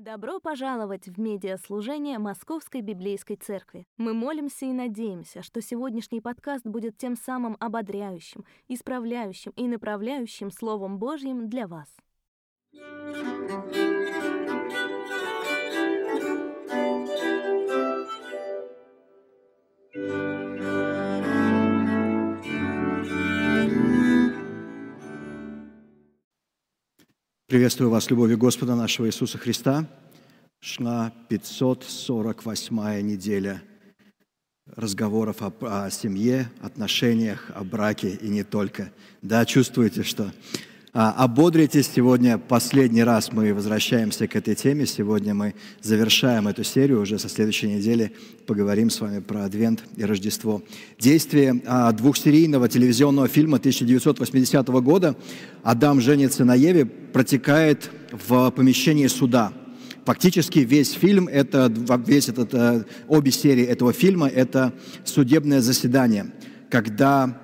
Добро пожаловать в медиаслужение Московской Библейской Церкви. Мы молимся и надеемся, что сегодняшний подкаст будет тем самым ободряющим, исправляющим и направляющим Словом Божьим для вас. Приветствую вас, любовью Господа нашего Иисуса Христа. Шла 548 неделя разговоров о, о семье, отношениях, о браке и не только. Да, чувствуете, что ободритесь. Сегодня последний раз мы возвращаемся к этой теме. Сегодня мы завершаем эту серию. Уже со следующей недели поговорим с вами про Адвент и Рождество. Действие а, двухсерийного телевизионного фильма 1980 года «Адам женится на Еве» протекает в помещении суда. Фактически весь фильм, это, весь этот, э, обе серии этого фильма – это судебное заседание, когда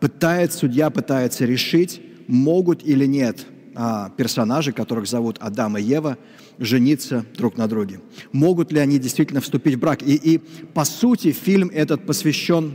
пытает, судья пытается решить, могут или нет а, персонажи, которых зовут Адам и Ева, жениться друг на друге. Могут ли они действительно вступить в брак? И, и по сути фильм этот посвящен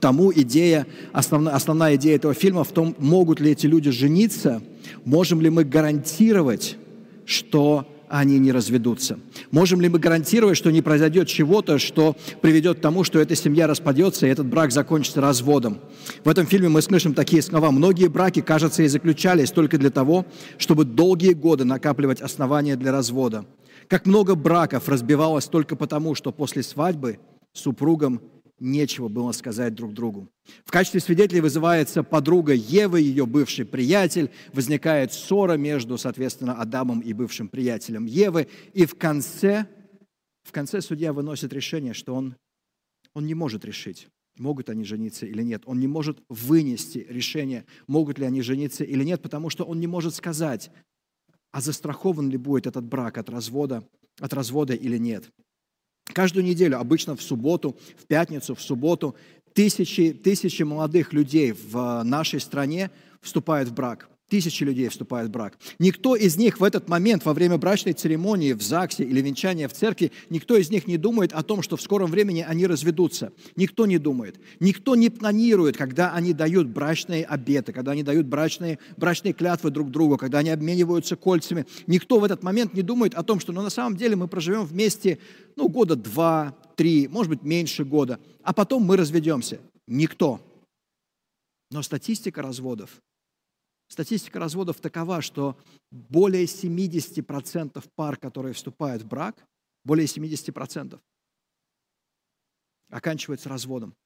тому идея, основная, основная идея этого фильма в том, могут ли эти люди жениться, можем ли мы гарантировать, что они не разведутся? Можем ли мы гарантировать, что не произойдет чего-то, что приведет к тому, что эта семья распадется и этот брак закончится разводом? В этом фильме мы слышим такие слова. Многие браки, кажется, и заключались только для того, чтобы долгие годы накапливать основания для развода. Как много браков разбивалось только потому, что после свадьбы супругам нечего было сказать друг другу. В качестве свидетелей вызывается подруга Евы, ее бывший приятель. Возникает ссора между, соответственно, Адамом и бывшим приятелем Евы. И в конце, в конце судья выносит решение, что он, он не может решить, могут они жениться или нет. Он не может вынести решение, могут ли они жениться или нет, потому что он не может сказать, а застрахован ли будет этот брак от развода, от развода или нет. Каждую неделю, обычно в субботу, в пятницу, в субботу, тысячи, тысячи молодых людей в нашей стране вступают в брак. Тысячи людей вступают в брак. Никто из них в этот момент, во время брачной церемонии в ЗАГСе или венчания в церкви, никто из них не думает о том, что в скором времени они разведутся. Никто не думает. Никто не планирует, когда они дают брачные обеты, когда они дают брачные, брачные клятвы друг другу, когда они обмениваются кольцами. Никто в этот момент не думает о том, что ну, на самом деле мы проживем вместе ну, года два, три, может быть, меньше года, а потом мы разведемся. Никто. Но статистика разводов Статистика разводов такова, что более 70% пар, которые вступают в брак, более 70% оканчиваются разводом.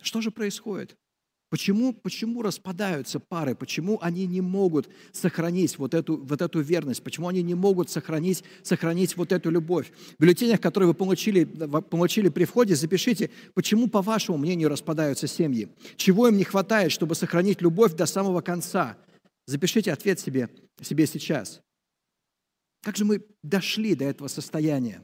Что же происходит? Почему, почему распадаются пары? Почему они не могут сохранить вот эту, вот эту верность? Почему они не могут сохранить, сохранить вот эту любовь? В бюллетенях, которые вы получили, получили при входе, запишите, почему, по вашему мнению, распадаются семьи? Чего им не хватает, чтобы сохранить любовь до самого конца? Запишите ответ себе, себе сейчас. Как же мы дошли до этого состояния?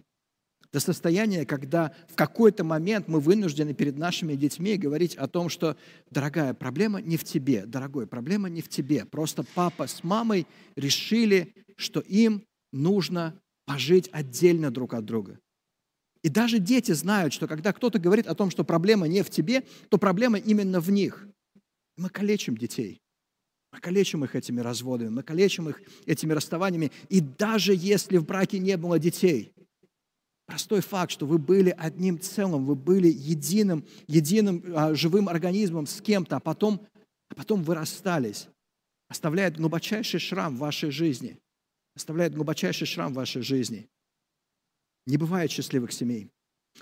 До состояния, когда в какой-то момент мы вынуждены перед нашими детьми говорить о том, что, дорогая, проблема не в тебе, дорогой, проблема не в тебе. Просто папа с мамой решили, что им нужно пожить отдельно друг от друга. И даже дети знают, что когда кто-то говорит о том, что проблема не в тебе, то проблема именно в них. Мы калечим детей. Мы калечим их этими разводами, мы калечим их этими расставаниями. И даже если в браке не было детей, Простой факт, что вы были одним целым, вы были единым, единым а, живым организмом с кем-то, а потом, а потом вы расстались, оставляет глубочайший шрам в вашей жизни. Оставляет глубочайший шрам в вашей жизни. Не бывает счастливых семей.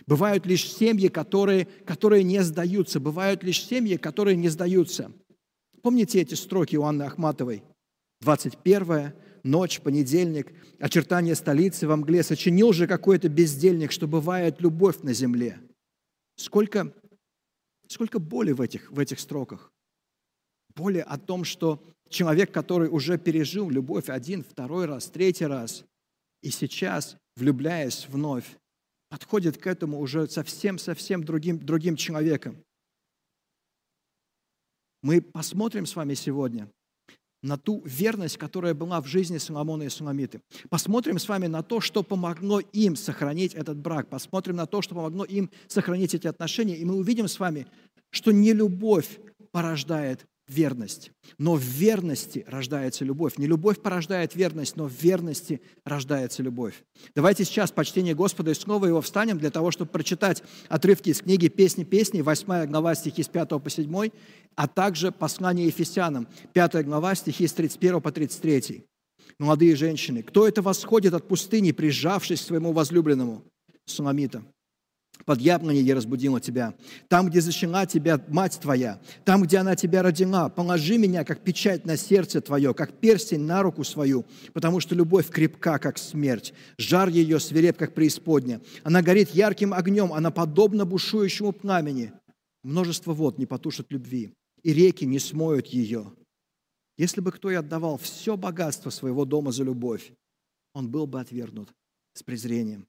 Бывают лишь семьи, которые, которые не сдаются. Бывают лишь семьи, которые не сдаются. Помните эти строки у Анны Ахматовой? 21 ночь, понедельник, очертания столицы во мгле, сочинил же какой-то бездельник, что бывает любовь на земле. Сколько, сколько боли в этих, в этих строках. Боли о том, что человек, который уже пережил любовь один, второй раз, третий раз, и сейчас, влюбляясь вновь, подходит к этому уже совсем-совсем другим, другим человеком. Мы посмотрим с вами сегодня на ту верность, которая была в жизни Соломона и Суламиты. Посмотрим с вами на то, что помогло им сохранить этот брак. Посмотрим на то, что помогло им сохранить эти отношения. И мы увидим с вами, что не любовь порождает верность. Но в верности рождается любовь. Не любовь порождает верность, но в верности рождается любовь. Давайте сейчас почтение Господа и снова его встанем для того, чтобы прочитать отрывки из книги «Песни песни», 8 глава стихи с 5 по 7, а также послание Ефесянам, 5 глава стихи с 31 по 33. Молодые женщины, кто это восходит от пустыни, прижавшись к своему возлюбленному? Суламита под яблоней я разбудила тебя, там, где зачала тебя мать твоя, там, где она тебя родила, положи меня, как печать на сердце твое, как перстень на руку свою, потому что любовь крепка, как смерть, жар ее свиреп, как преисподня. Она горит ярким огнем, она подобна бушующему пламени. Множество вод не потушат любви, и реки не смоют ее. Если бы кто и отдавал все богатство своего дома за любовь, он был бы отвергнут с презрением.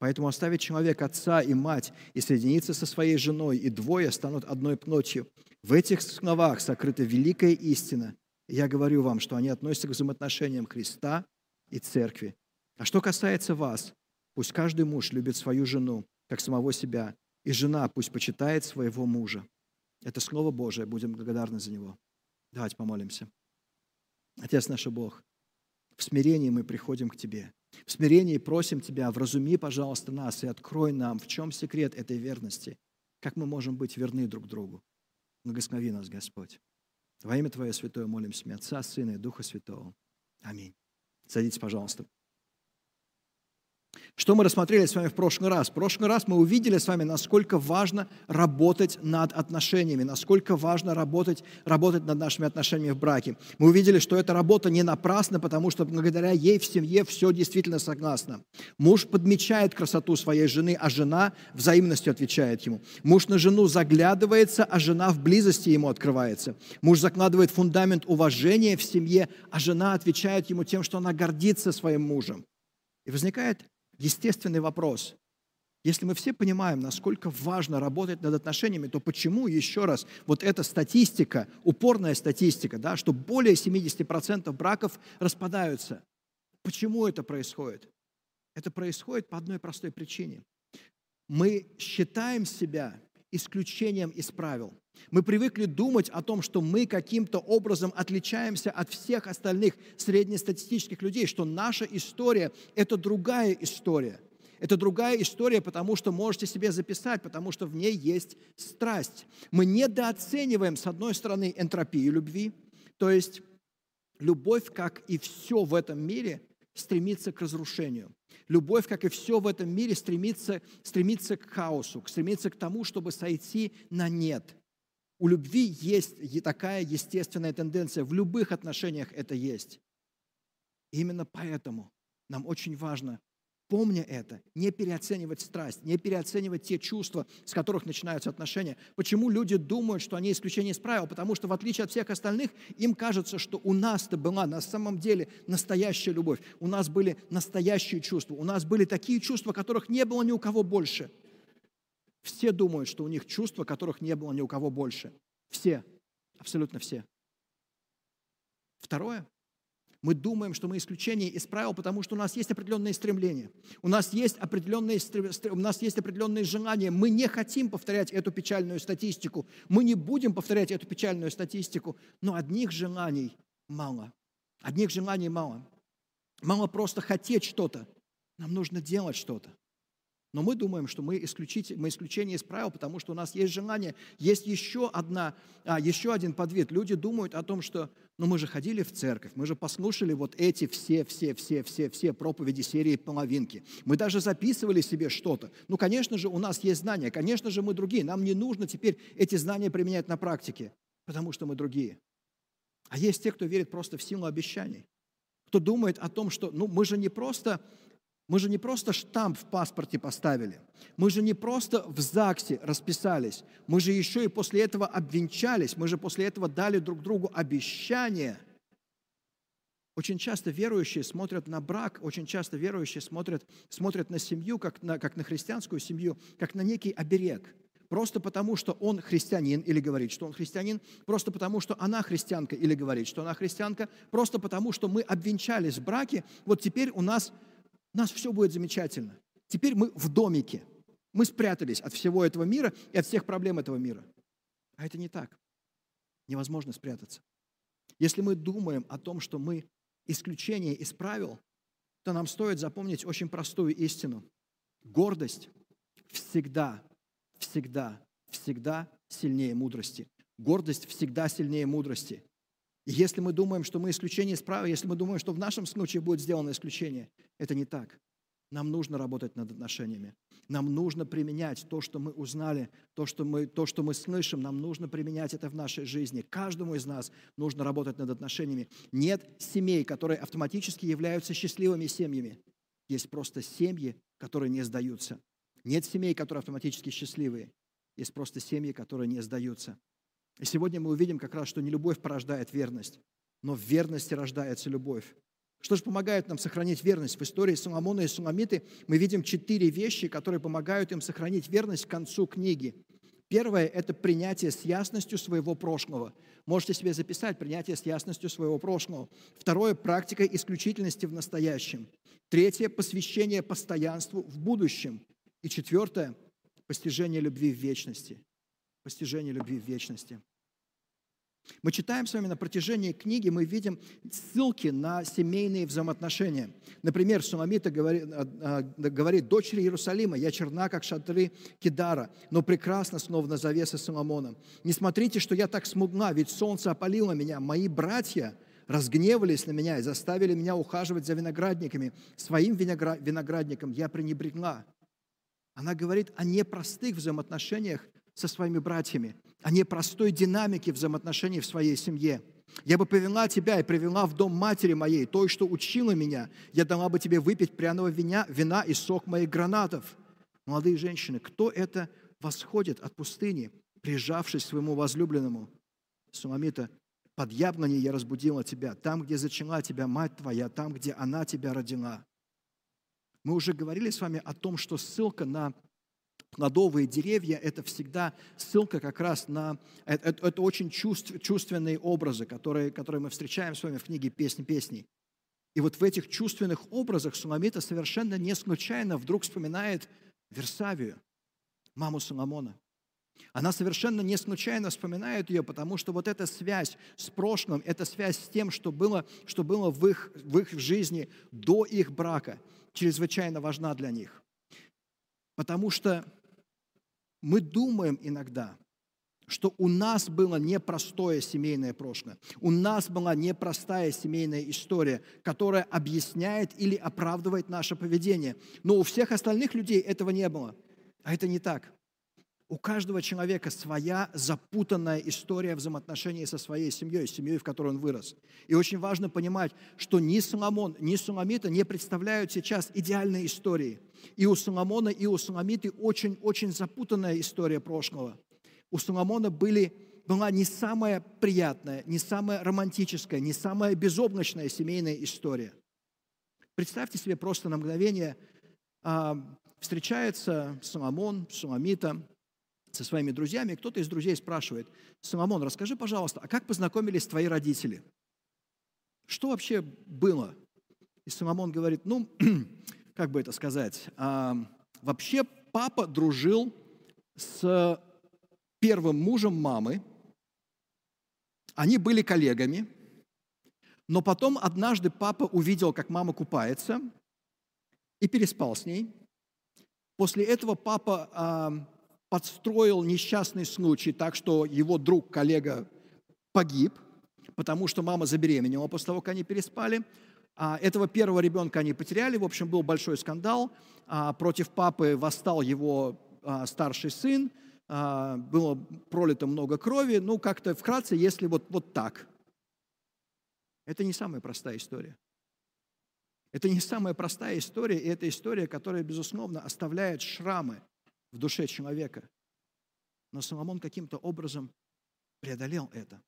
Поэтому оставит человек отца и мать и соединиться со своей женой, и двое станут одной плотью. В этих словах сокрыта великая истина. Я говорю вам, что они относятся к взаимоотношениям Христа и Церкви. А что касается вас, пусть каждый муж любит свою жену, как самого себя, и жена пусть почитает своего мужа. Это Слово Божие, будем благодарны за него. Давайте помолимся. Отец наш Бог, в смирении мы приходим к Тебе. В смирении просим Тебя, вразуми, пожалуйста, нас и открой нам, в чем секрет этой верности, как мы можем быть верны друг другу. Благослови нас, Господь. Во имя Твое Святое молимся, Отца, Сына и Духа Святого. Аминь. Садитесь, пожалуйста. Что мы рассмотрели с вами в прошлый раз? В прошлый раз мы увидели с вами, насколько важно работать над отношениями, насколько важно работать, работать над нашими отношениями в браке. Мы увидели, что эта работа не напрасна, потому что благодаря ей в семье все действительно согласно. Муж подмечает красоту своей жены, а жена взаимностью отвечает ему. Муж на жену заглядывается, а жена в близости ему открывается. Муж закладывает фундамент уважения в семье, а жена отвечает ему тем, что она гордится своим мужем. И возникает естественный вопрос. Если мы все понимаем, насколько важно работать над отношениями, то почему, еще раз, вот эта статистика, упорная статистика, да, что более 70% браков распадаются? Почему это происходит? Это происходит по одной простой причине. Мы считаем себя исключением из правил. Мы привыкли думать о том, что мы каким-то образом отличаемся от всех остальных среднестатистических людей, что наша история – это другая история. Это другая история, потому что можете себе записать, потому что в ней есть страсть. Мы недооцениваем, с одной стороны, энтропию любви, то есть любовь, как и все в этом мире, стремится к разрушению. Любовь, как и все в этом мире, стремится, стремится к хаосу, стремится к тому, чтобы сойти на нет. У любви есть такая естественная тенденция, в любых отношениях это есть. Именно поэтому нам очень важно помня это, не переоценивать страсть, не переоценивать те чувства, с которых начинаются отношения. Почему люди думают, что они исключение из правил? Потому что, в отличие от всех остальных, им кажется, что у нас-то была на самом деле настоящая любовь, у нас были настоящие чувства, у нас были такие чувства, которых не было ни у кого больше. Все думают, что у них чувства, которых не было ни у кого больше. Все, абсолютно все. Второе, мы думаем, что мы исключение из правил, потому что у нас есть определенные стремления, у нас есть определенные, у нас есть определенные желания. Мы не хотим повторять эту печальную статистику, мы не будем повторять эту печальную статистику, но одних желаний мало. Одних желаний мало. Мало просто хотеть что-то, нам нужно делать что-то. Но мы думаем, что мы, исключите, мы исключение из правил, потому что у нас есть желание. Есть еще, одна, а, еще один подвид. Люди думают о том, что ну мы же ходили в церковь, мы же послушали вот эти все, все, все, все, все проповеди серии половинки. Мы даже записывали себе что-то. Ну, конечно же, у нас есть знания, конечно же, мы другие. Нам не нужно теперь эти знания применять на практике, потому что мы другие. А есть те, кто верит просто в силу обещаний кто думает о том, что ну, мы же не просто мы же не просто штамп в паспорте поставили. Мы же не просто в ЗАГСе расписались. Мы же еще и после этого обвенчались. Мы же после этого дали друг другу обещание. Очень часто верующие смотрят на брак, очень часто верующие смотрят, смотрят на семью, как на, как на христианскую семью, как на некий оберег. просто потому, что он христианин или говорит, что он христианин, просто потому, что она христианка или говорит, что она христианка, просто потому, что мы обвенчались в браке, вот теперь у нас, у нас все будет замечательно. Теперь мы в домике. Мы спрятались от всего этого мира и от всех проблем этого мира. А это не так. Невозможно спрятаться. Если мы думаем о том, что мы исключение из правил, то нам стоит запомнить очень простую истину. Гордость всегда, всегда, всегда сильнее мудрости. Гордость всегда сильнее мудрости. И если мы думаем, что мы исключение из правил, если мы думаем, что в нашем случае будет сделано исключение, это не так. Нам нужно работать над отношениями. Нам нужно применять то, что мы узнали, то, что мы, то, что мы слышим. Нам нужно применять это в нашей жизни. Каждому из нас нужно работать над отношениями. Нет семей, которые автоматически являются счастливыми семьями. Есть просто семьи, которые не сдаются. Нет семей, которые автоматически счастливые. Есть просто семьи, которые не сдаются. И сегодня мы увидим как раз, что не любовь порождает верность, но в верности рождается любовь. Что же помогает нам сохранить верность? В истории Соломона и Суламиты мы видим четыре вещи, которые помогают им сохранить верность к концу книги. Первое – это принятие с ясностью своего прошлого. Можете себе записать принятие с ясностью своего прошлого. Второе – практика исключительности в настоящем. Третье – посвящение постоянству в будущем. И четвертое – постижение любви в вечности. Постижение любви в вечности. Мы читаем с вами на протяжении книги, мы видим ссылки на семейные взаимоотношения. Например, Суламита говорит, а, а, говорит, «Дочери Иерусалима, я черна, как шатры Кидара, но прекрасна, словно завеса Соломона. Не смотрите, что я так смугна, ведь солнце опалило меня. Мои братья разгневались на меня и заставили меня ухаживать за виноградниками. Своим виноградником я пренебрегла». Она говорит о непростых взаимоотношениях со своими братьями, о непростой динамике взаимоотношений в своей семье. Я бы повела тебя и привела в дом матери моей, той, что учила меня. Я дала бы тебе выпить пряного вина, вина и сок моих гранатов. Молодые женщины, кто это восходит от пустыни, прижавшись к своему возлюбленному? Суламита, под яблони я разбудила тебя, там, где зачала тебя мать твоя, там, где она тебя родила. Мы уже говорили с вами о том, что ссылка на плодовые деревья – это всегда ссылка как раз на… Это, это, это очень чувств, чувственные образы, которые, которые мы встречаем с вами в книге «Песни песней». И вот в этих чувственных образах Суламита совершенно не случайно вдруг вспоминает Версавию, маму Соломона. Она совершенно не случайно вспоминает ее, потому что вот эта связь с прошлым, эта связь с тем, что было, что было в, их, в их жизни до их брака, чрезвычайно важна для них. Потому что мы думаем иногда, что у нас было непростое семейное прошлое, у нас была непростая семейная история, которая объясняет или оправдывает наше поведение. Но у всех остальных людей этого не было. А это не так. У каждого человека своя запутанная история взаимоотношений со своей семьей, с семьей, в которой он вырос. И очень важно понимать, что ни Соломон, ни Суламита не представляют сейчас идеальной истории. И у Соломона, и у Суламиты очень-очень запутанная история прошлого. У Соломона были, была не самая приятная, не самая романтическая, не самая безоблачная семейная история. Представьте себе просто на мгновение, а, встречается Соломон, Суламита, со своими друзьями, кто-то из друзей спрашивает, Соломон, расскажи, пожалуйста, а как познакомились твои родители? Что вообще было? И Соломон говорит, ну, как бы это сказать, а, вообще папа дружил с первым мужем мамы, они были коллегами, но потом однажды папа увидел, как мама купается, и переспал с ней. После этого папа а, подстроил несчастный случай так, что его друг, коллега погиб, потому что мама забеременела после того, как они переспали. А этого первого ребенка они потеряли. В общем, был большой скандал. А против папы восстал его а, старший сын. А, было пролито много крови. Ну, как-то вкратце, если вот, вот так. Это не самая простая история. Это не самая простая история, и это история, которая, безусловно, оставляет шрамы в душе человека. Но Соломон каким-то образом преодолел это.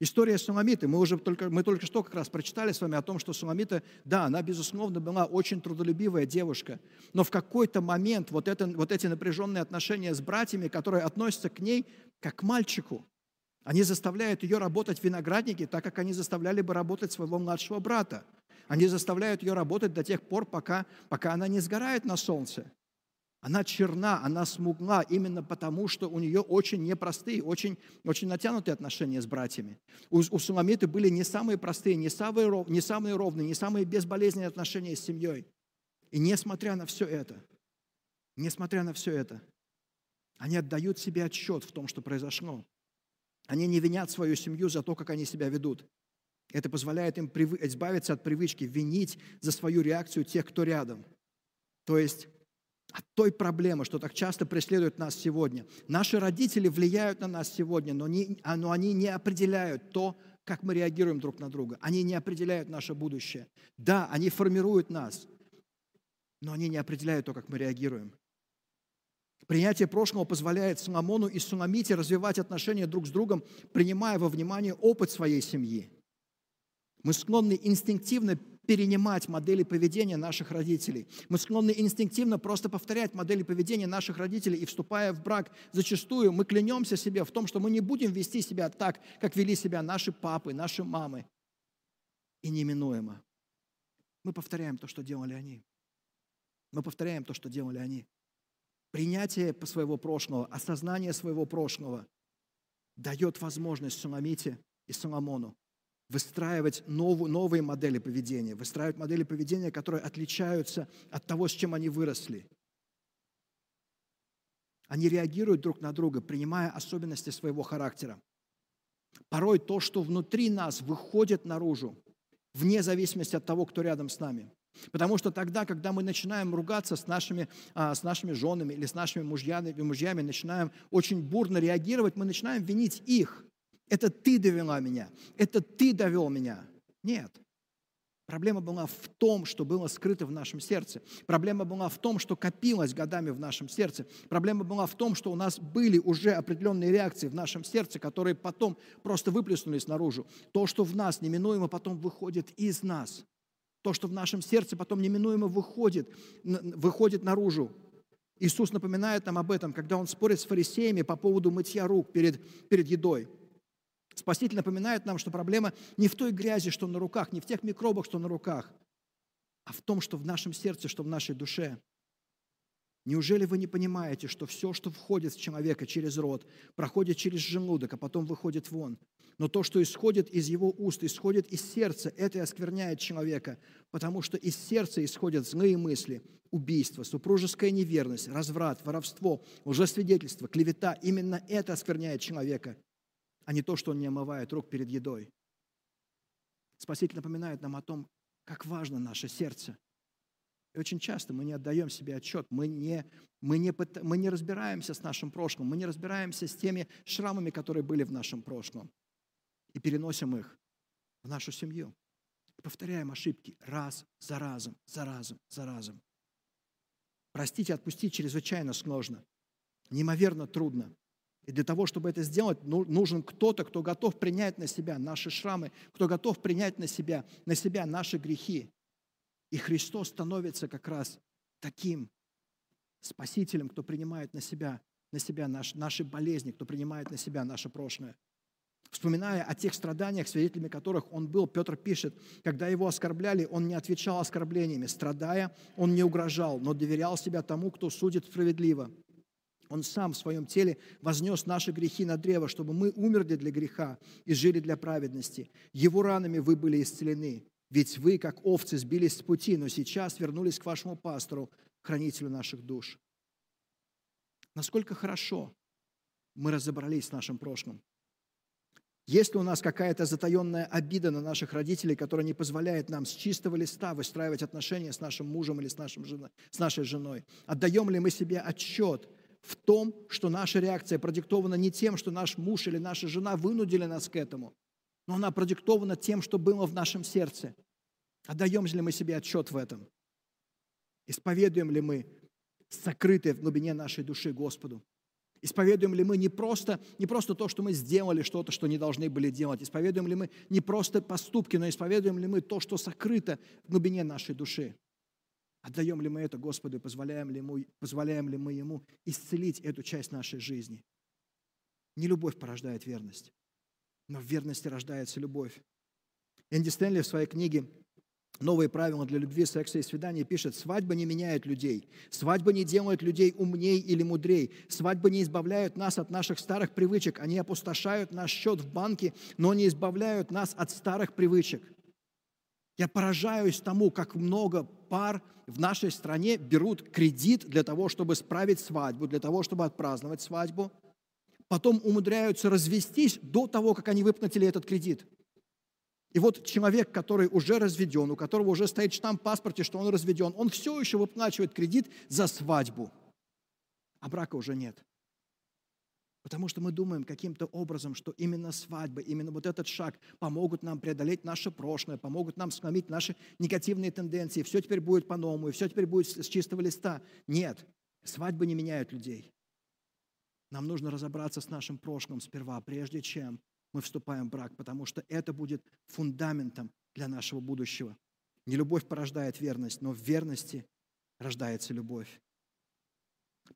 История Суламиты. Мы уже только, мы только что как раз прочитали с вами о том, что Суламита, да, она, безусловно, была очень трудолюбивая девушка, но в какой-то момент вот, это, вот эти напряженные отношения с братьями, которые относятся к ней как к мальчику, они заставляют ее работать в винограднике, так как они заставляли бы работать своего младшего брата. Они заставляют ее работать до тех пор, пока, пока она не сгорает на солнце. Она черна, она смугла именно потому, что у нее очень непростые, очень, очень натянутые отношения с братьями. У, у Суламиты были не самые простые, не самые, не самые ровные, не самые безболезненные отношения с семьей. И несмотря на все это, несмотря на все это, они отдают себе отчет в том, что произошло. Они не винят свою семью за то, как они себя ведут. Это позволяет им избавиться от привычки винить за свою реакцию тех, кто рядом. То есть от той проблемы, что так часто преследует нас сегодня. Наши родители влияют на нас сегодня, но, не, а, но они не определяют то, как мы реагируем друг на друга. Они не определяют наше будущее. Да, они формируют нас, но они не определяют то, как мы реагируем. Принятие прошлого позволяет Соломону и Суламите развивать отношения друг с другом, принимая во внимание опыт своей семьи. Мы склонны инстинктивно перенимать модели поведения наших родителей. Мы склонны инстинктивно просто повторять модели поведения наших родителей, и вступая в брак, зачастую мы клянемся себе в том, что мы не будем вести себя так, как вели себя наши папы, наши мамы. И неминуемо. Мы повторяем то, что делали они. Мы повторяем то, что делали они. Принятие своего прошлого, осознание своего прошлого дает возможность Суламите и Соломону выстраивать новую, новые модели поведения, выстраивать модели поведения, которые отличаются от того, с чем они выросли. Они реагируют друг на друга, принимая особенности своего характера. Порой то, что внутри нас выходит наружу, вне зависимости от того, кто рядом с нами. Потому что тогда, когда мы начинаем ругаться с нашими, а, с нашими женами или с нашими мужьями, мужьями, начинаем очень бурно реагировать, мы начинаем винить их. Это ты довела меня, это ты довел меня. Нет. Проблема была в том, что было скрыто в нашем сердце. Проблема была в том, что копилось годами в нашем сердце. Проблема была в том, что у нас были уже определенные реакции в нашем сердце, которые потом просто выплеснулись наружу. То, что в нас неминуемо потом выходит из нас. То, что в нашем сердце потом неминуемо выходит, выходит наружу. Иисус напоминает нам об этом, когда Он спорит с фарисеями по поводу мытья рук перед, перед едой. Спаситель напоминает нам, что проблема не в той грязи, что на руках, не в тех микробах, что на руках, а в том, что в нашем сердце, что в нашей душе. Неужели вы не понимаете, что все, что входит в человека через рот, проходит через желудок, а потом выходит вон? Но то, что исходит из его уст, исходит из сердца, это оскверняет человека, потому что из сердца исходят злые мысли, убийство, супружеская неверность, разврат, воровство, лжесвидетельство, клевета. Именно это оскверняет человека а не то, что он не омывает рук перед едой. Спаситель напоминает нам о том, как важно наше сердце. И очень часто мы не отдаем себе отчет, мы не, мы, не, мы не разбираемся с нашим прошлым, мы не разбираемся с теми шрамами, которые были в нашем прошлом, и переносим их в нашу семью. И повторяем ошибки раз за разом, за разом, за разом. Простить и отпустить чрезвычайно сложно, неимоверно трудно. И для того, чтобы это сделать, ну, нужен кто-то, кто готов принять на себя наши шрамы, кто готов принять на себя, на себя наши грехи. И Христос становится как раз таким спасителем, кто принимает на себя, на себя наш, наши болезни, кто принимает на себя наше прошлое. Вспоминая о тех страданиях, свидетелями которых он был, Петр пишет, когда его оскорбляли, он не отвечал оскорблениями. Страдая, он не угрожал, но доверял себя тому, кто судит справедливо. Он сам в своем теле вознес наши грехи на древо, чтобы мы умерли для греха и жили для праведности. Его ранами вы были исцелены. Ведь вы, как овцы, сбились с пути, но сейчас вернулись к вашему пастору, хранителю наших душ. Насколько хорошо мы разобрались с нашим прошлым. Есть ли у нас какая-то затаенная обида на наших родителей, которая не позволяет нам с чистого листа выстраивать отношения с нашим мужем или с, нашим женой, с нашей женой? Отдаем ли мы себе отчет – в том, что наша реакция продиктована не тем, что наш муж или наша жена вынудили нас к этому, но она продиктована тем, что было в нашем сердце. Отдаем ли мы себе отчет в этом? Исповедуем ли мы сокрытое в глубине нашей души Господу? Исповедуем ли мы не просто, не просто то, что мы сделали что-то, что не должны были делать? Исповедуем ли мы не просто поступки, но исповедуем ли мы то, что сокрыто в глубине нашей души? Отдаем ли мы это Господу и позволяем ли, ему, позволяем ли мы Ему исцелить эту часть нашей жизни? Не любовь порождает верность, но в верности рождается любовь. Энди Стэнли в своей книге Новые правила для любви, секса и свидания пишет, свадьба не меняет людей, свадьба не делает людей умней или мудрей, свадьба не избавляют нас от наших старых привычек, они опустошают наш счет в банке, но не избавляют нас от старых привычек. Я поражаюсь тому, как много пар в нашей стране берут кредит для того, чтобы справить свадьбу, для того, чтобы отпраздновать свадьбу, потом умудряются развестись до того, как они выплатили этот кредит – и вот человек, который уже разведен, у которого уже стоит штамп в паспорте, что он разведен, он все еще выплачивает кредит за свадьбу, а брака уже нет. Потому что мы думаем каким-то образом, что именно свадьба, именно вот этот шаг помогут нам преодолеть наше прошлое, помогут нам сломить наши негативные тенденции. Все теперь будет по-новому, и все теперь будет с чистого листа. Нет, свадьбы не меняют людей. Нам нужно разобраться с нашим прошлым сперва, прежде чем мы вступаем в брак, потому что это будет фундаментом для нашего будущего. Не любовь порождает верность, но в верности рождается любовь.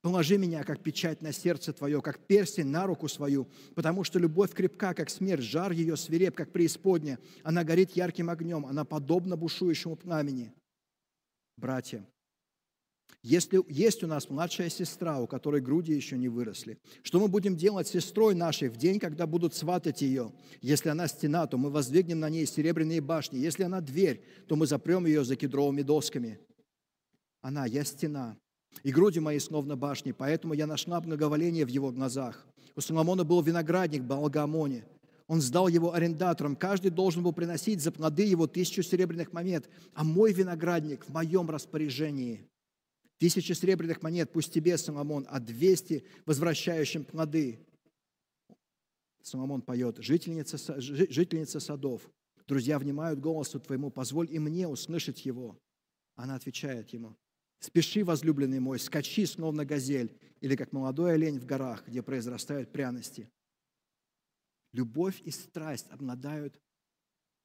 Положи меня, как печать на сердце твое, как перстень на руку свою, потому что любовь крепка, как смерть, жар ее свиреп, как преисподня. Она горит ярким огнем, она подобна бушующему пламени. Братья, если есть у нас младшая сестра, у которой груди еще не выросли, что мы будем делать с сестрой нашей в день, когда будут сватать ее? Если она стена, то мы воздвигнем на ней серебряные башни. Если она дверь, то мы запрем ее за кедровыми досками. Она, я стена, и груди мои словно башни, поэтому я нашла благоволение в его глазах. У Соломона был виноградник Балгамоне. Он сдал его арендаторам. Каждый должен был приносить за плоды его тысячу серебряных монет. А мой виноградник в моем распоряжении. Тысячи серебряных монет пусть тебе, Соломон, а двести возвращающим плоды. Соломон поет, жительница, жительница садов, друзья внимают голосу твоему, позволь и мне услышать его. Она отвечает ему, спеши, возлюбленный мой, скачи, словно газель, или как молодой олень в горах, где произрастают пряности. Любовь и страсть обладают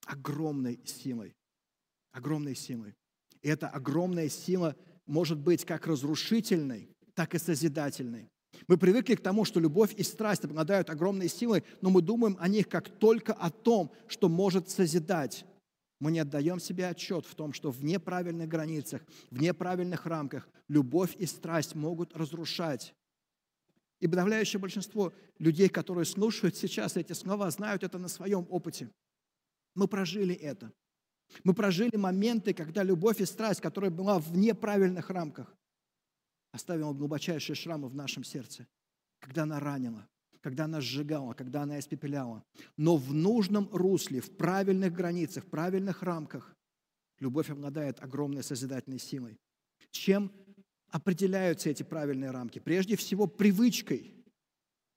огромной силой, огромной силой. И эта огромная сила – может быть как разрушительной, так и созидательной. Мы привыкли к тому, что любовь и страсть обладают огромной силой, но мы думаем о них как только о том, что может созидать. Мы не отдаем себе отчет в том, что в неправильных границах, в неправильных рамках любовь и страсть могут разрушать. И подавляющее большинство людей, которые слушают сейчас эти слова, знают это на своем опыте. Мы прожили это. Мы прожили моменты, когда любовь и страсть, которая была в неправильных рамках, оставила глубочайшие шрамы в нашем сердце, когда она ранила, когда она сжигала, когда она испепеляла. Но в нужном русле, в правильных границах, в правильных рамках любовь обладает огромной созидательной силой. Чем определяются эти правильные рамки? Прежде всего, привычкой –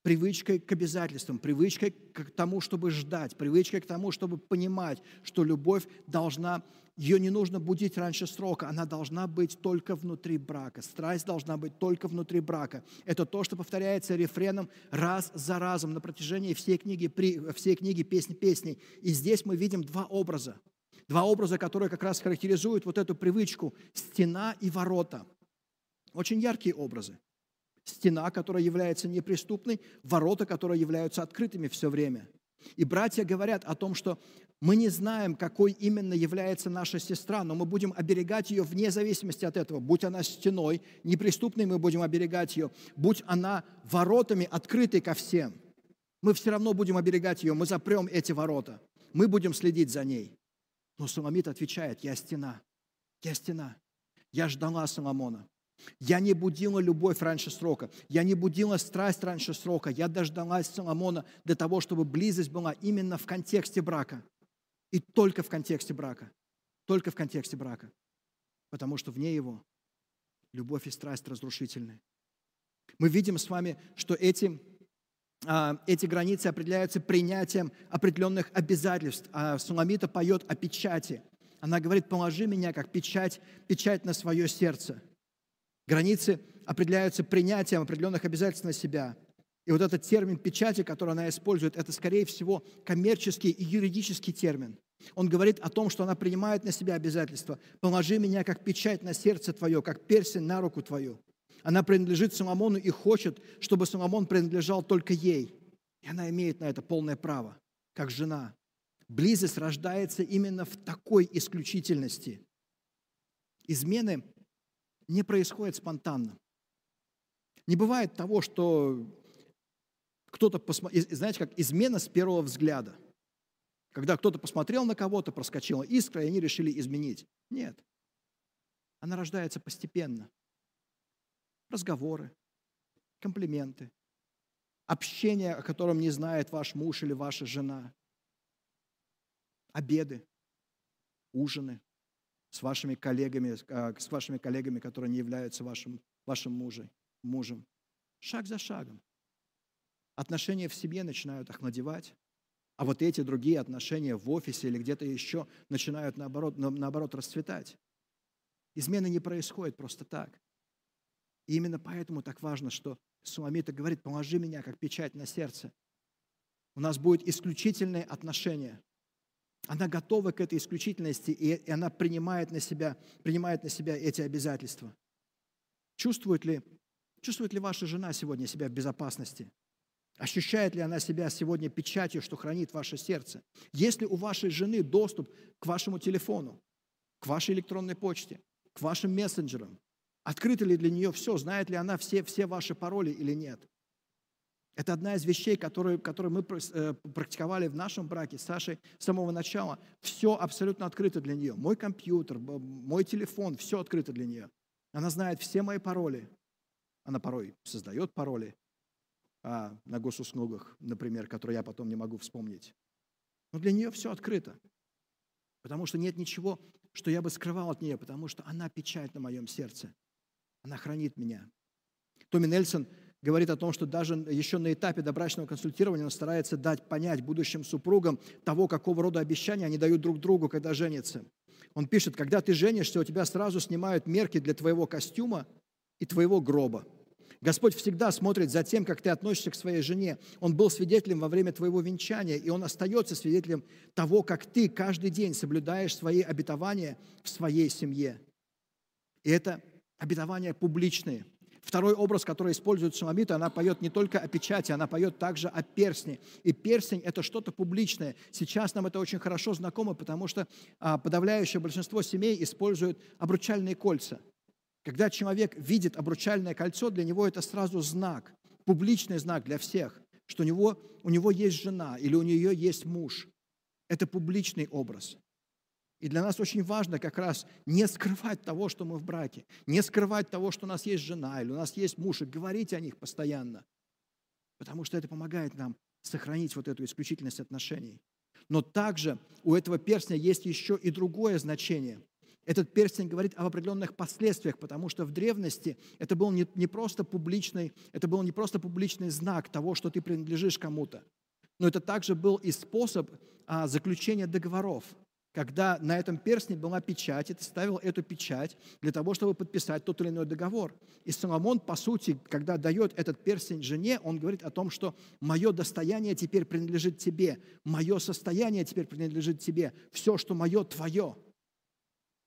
привычкой к обязательствам, привычкой к тому, чтобы ждать, привычкой к тому, чтобы понимать, что любовь должна, ее не нужно будить раньше срока, она должна быть только внутри брака, страсть должна быть только внутри брака. Это то, что повторяется рефреном раз за разом на протяжении всей книги, всей книги «Песни песней». И здесь мы видим два образа. Два образа, которые как раз характеризуют вот эту привычку – стена и ворота. Очень яркие образы стена, которая является неприступной, ворота, которые являются открытыми все время. И братья говорят о том, что мы не знаем, какой именно является наша сестра, но мы будем оберегать ее вне зависимости от этого. Будь она стеной, неприступной мы будем оберегать ее. Будь она воротами, открытой ко всем. Мы все равно будем оберегать ее, мы запрем эти ворота. Мы будем следить за ней. Но Соломит отвечает, я стена, я стена. Я ждала Соломона. Я не будила любовь раньше срока. Я не будила страсть раньше срока. Я дождалась Соломона для того, чтобы близость была именно в контексте брака. И только в контексте брака. Только в контексте брака. Потому что вне его любовь и страсть разрушительны. Мы видим с вами, что эти, а, эти границы определяются принятием определенных обязательств. А Суламита поет о печати. Она говорит, положи меня как печать, печать на свое сердце – Границы определяются принятием определенных обязательств на себя. И вот этот термин печати, который она использует, это, скорее всего, коммерческий и юридический термин. Он говорит о том, что она принимает на себя обязательства. «Положи меня, как печать на сердце твое, как перстень на руку твою». Она принадлежит Соломону и хочет, чтобы Соломон принадлежал только ей. И она имеет на это полное право, как жена. Близость рождается именно в такой исключительности. Измены не происходят спонтанно. Не бывает того, что кто-то посмотрел, знаете, как измена с первого взгляда. Когда кто-то посмотрел на кого-то, проскочила искра, и они решили изменить. Нет. Она рождается постепенно. Разговоры, комплименты, общение, о котором не знает ваш муж или ваша жена, обеды, ужины с вашими коллегами, а, с вашими коллегами, которые не являются вашим, вашим мужем, мужем. Шаг за шагом. Отношения в семье начинают охладевать, а вот эти другие отношения в офисе или где-то еще начинают наоборот, наоборот расцветать. Измены не происходят просто так. И именно поэтому так важно, что Суламита говорит, положи меня как печать на сердце. У нас будет исключительное отношение. Она готова к этой исключительности, и она принимает на себя, принимает на себя эти обязательства. Чувствует ли, чувствует ли ваша жена сегодня себя в безопасности? Ощущает ли она себя сегодня печатью, что хранит ваше сердце? Есть ли у вашей жены доступ к вашему телефону, к вашей электронной почте, к вашим мессенджерам? Открыто ли для нее все? Знает ли она все, все ваши пароли или нет? Это одна из вещей, которые, которые мы э, практиковали в нашем браке с Сашей с самого начала. Все абсолютно открыто для нее. Мой компьютер, мой телефон, все открыто для нее. Она знает все мои пароли. Она порой создает пароли а, на госуслугах, например, которые я потом не могу вспомнить. Но для нее все открыто. Потому что нет ничего, что я бы скрывал от нее, потому что она печать на моем сердце. Она хранит меня. Томми Нельсон говорит о том, что даже еще на этапе добрачного консультирования он старается дать понять будущим супругам того, какого рода обещания они дают друг другу, когда женятся. Он пишет, когда ты женишься, у тебя сразу снимают мерки для твоего костюма и твоего гроба. Господь всегда смотрит за тем, как ты относишься к своей жене. Он был свидетелем во время твоего венчания, и он остается свидетелем того, как ты каждый день соблюдаешь свои обетования в своей семье. И это обетования публичные – Второй образ, который использует Шаламита, она поет не только о печати, она поет также о перстне. И перстень – это что-то публичное. Сейчас нам это очень хорошо знакомо, потому что а, подавляющее большинство семей используют обручальные кольца. Когда человек видит обручальное кольцо, для него это сразу знак, публичный знак для всех, что у него, у него есть жена или у нее есть муж. Это публичный образ. И для нас очень важно как раз не скрывать того, что мы в браке, не скрывать того, что у нас есть жена или у нас есть муж, и говорить о них постоянно, потому что это помогает нам сохранить вот эту исключительность отношений. Но также у этого перстня есть еще и другое значение. Этот перстень говорит об определенных последствиях, потому что в древности это был не, не, просто, публичный, это был не просто публичный знак того, что ты принадлежишь кому-то, но это также был и способ а, заключения договоров когда на этом перстне была печать, и ты ставил эту печать для того, чтобы подписать тот или иной договор. И Соломон, по сути, когда дает этот перстень жене, он говорит о том, что мое достояние теперь принадлежит тебе, мое состояние теперь принадлежит тебе, все, что мое, твое.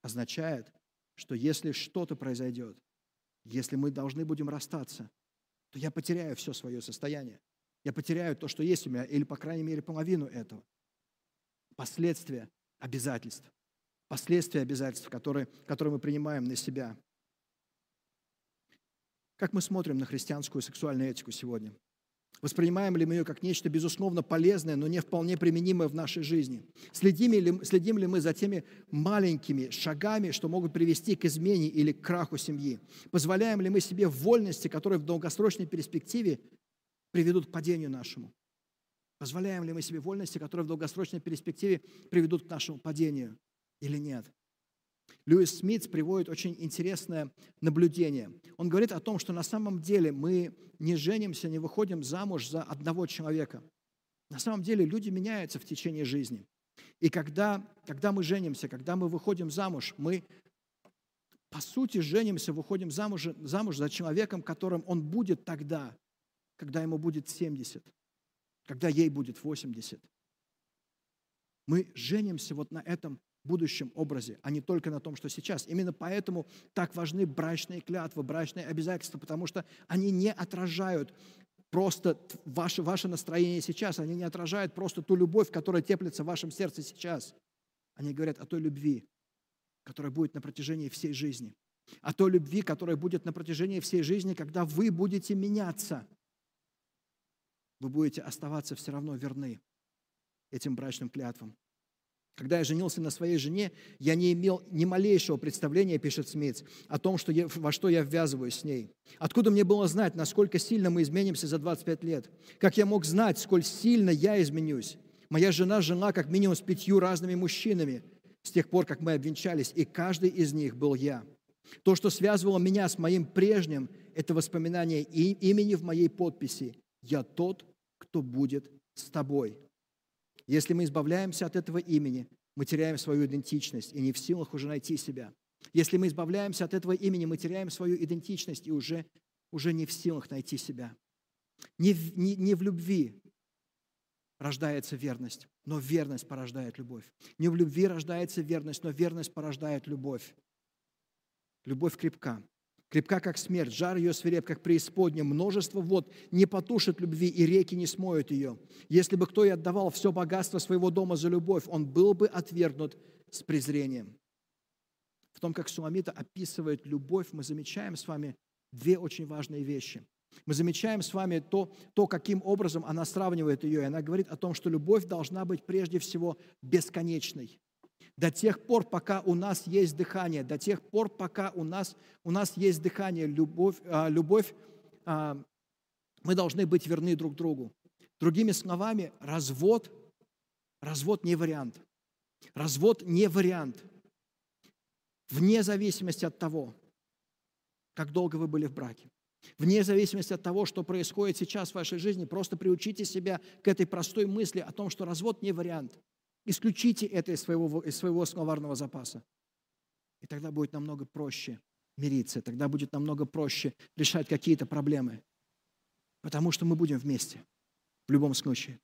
Означает, что если что-то произойдет, если мы должны будем расстаться, то я потеряю все свое состояние. Я потеряю то, что есть у меня, или, по крайней мере, половину этого. Последствия обязательств, последствия обязательств, которые, которые мы принимаем на себя. Как мы смотрим на христианскую сексуальную этику сегодня? Воспринимаем ли мы ее как нечто безусловно полезное, но не вполне применимое в нашей жизни? Следим ли, следим ли мы за теми маленькими шагами, что могут привести к измене или к краху семьи? Позволяем ли мы себе вольности, которые в долгосрочной перспективе приведут к падению нашему? Позволяем ли мы себе вольности, которые в долгосрочной перспективе приведут к нашему падению или нет? Льюис Смит приводит очень интересное наблюдение. Он говорит о том, что на самом деле мы не женимся, не выходим замуж за одного человека. На самом деле люди меняются в течение жизни. И когда, когда мы женимся, когда мы выходим замуж, мы по сути женимся, выходим замуж, замуж за человеком, которым он будет тогда, когда ему будет 70, когда ей будет 80. Мы женимся вот на этом будущем образе, а не только на том, что сейчас. Именно поэтому так важны брачные клятвы, брачные обязательства, потому что они не отражают просто ваше, ваше настроение сейчас, они не отражают просто ту любовь, которая теплится в вашем сердце сейчас. Они говорят о той любви, которая будет на протяжении всей жизни. О той любви, которая будет на протяжении всей жизни, когда вы будете меняться. Вы будете оставаться все равно верны этим брачным клятвам. Когда я женился на своей жене, я не имел ни малейшего представления, пишет Смитс, о том, что я, во что я ввязываюсь с ней. Откуда мне было знать, насколько сильно мы изменимся за 25 лет? Как я мог знать, сколь сильно я изменюсь? Моя жена жила как минимум с пятью разными мужчинами с тех пор, как мы обвенчались, и каждый из них был я. То, что связывало меня с моим прежним, это воспоминание имени в моей подписи. Я тот, кто будет с тобой. Если мы избавляемся от этого имени, мы теряем свою идентичность и не в силах уже найти себя. Если мы избавляемся от этого имени, мы теряем свою идентичность и уже, уже не в силах найти себя. Не не, не в любви рождается верность, но верность порождает любовь. Не в любви рождается верность, но верность порождает любовь. Любовь крепка крепка, как смерть, жар ее свиреп, как преисподня, множество вод не потушит любви, и реки не смоют ее. Если бы кто и отдавал все богатство своего дома за любовь, он был бы отвергнут с презрением. В том, как Суламита описывает любовь, мы замечаем с вами две очень важные вещи. Мы замечаем с вами то, то, каким образом она сравнивает ее, и она говорит о том, что любовь должна быть прежде всего бесконечной. До тех пор, пока у нас есть дыхание, до тех пор, пока у нас, у нас есть дыхание, любовь, а, любовь а, мы должны быть верны друг другу. Другими словами, развод, развод не вариант. Развод не вариант. Вне зависимости от того, как долго вы были в браке. Вне зависимости от того, что происходит сейчас в вашей жизни, просто приучите себя к этой простой мысли о том, что развод не вариант. Исключите это из своего, из своего словарного запаса. И тогда будет намного проще мириться, тогда будет намного проще решать какие-то проблемы. Потому что мы будем вместе в любом случае.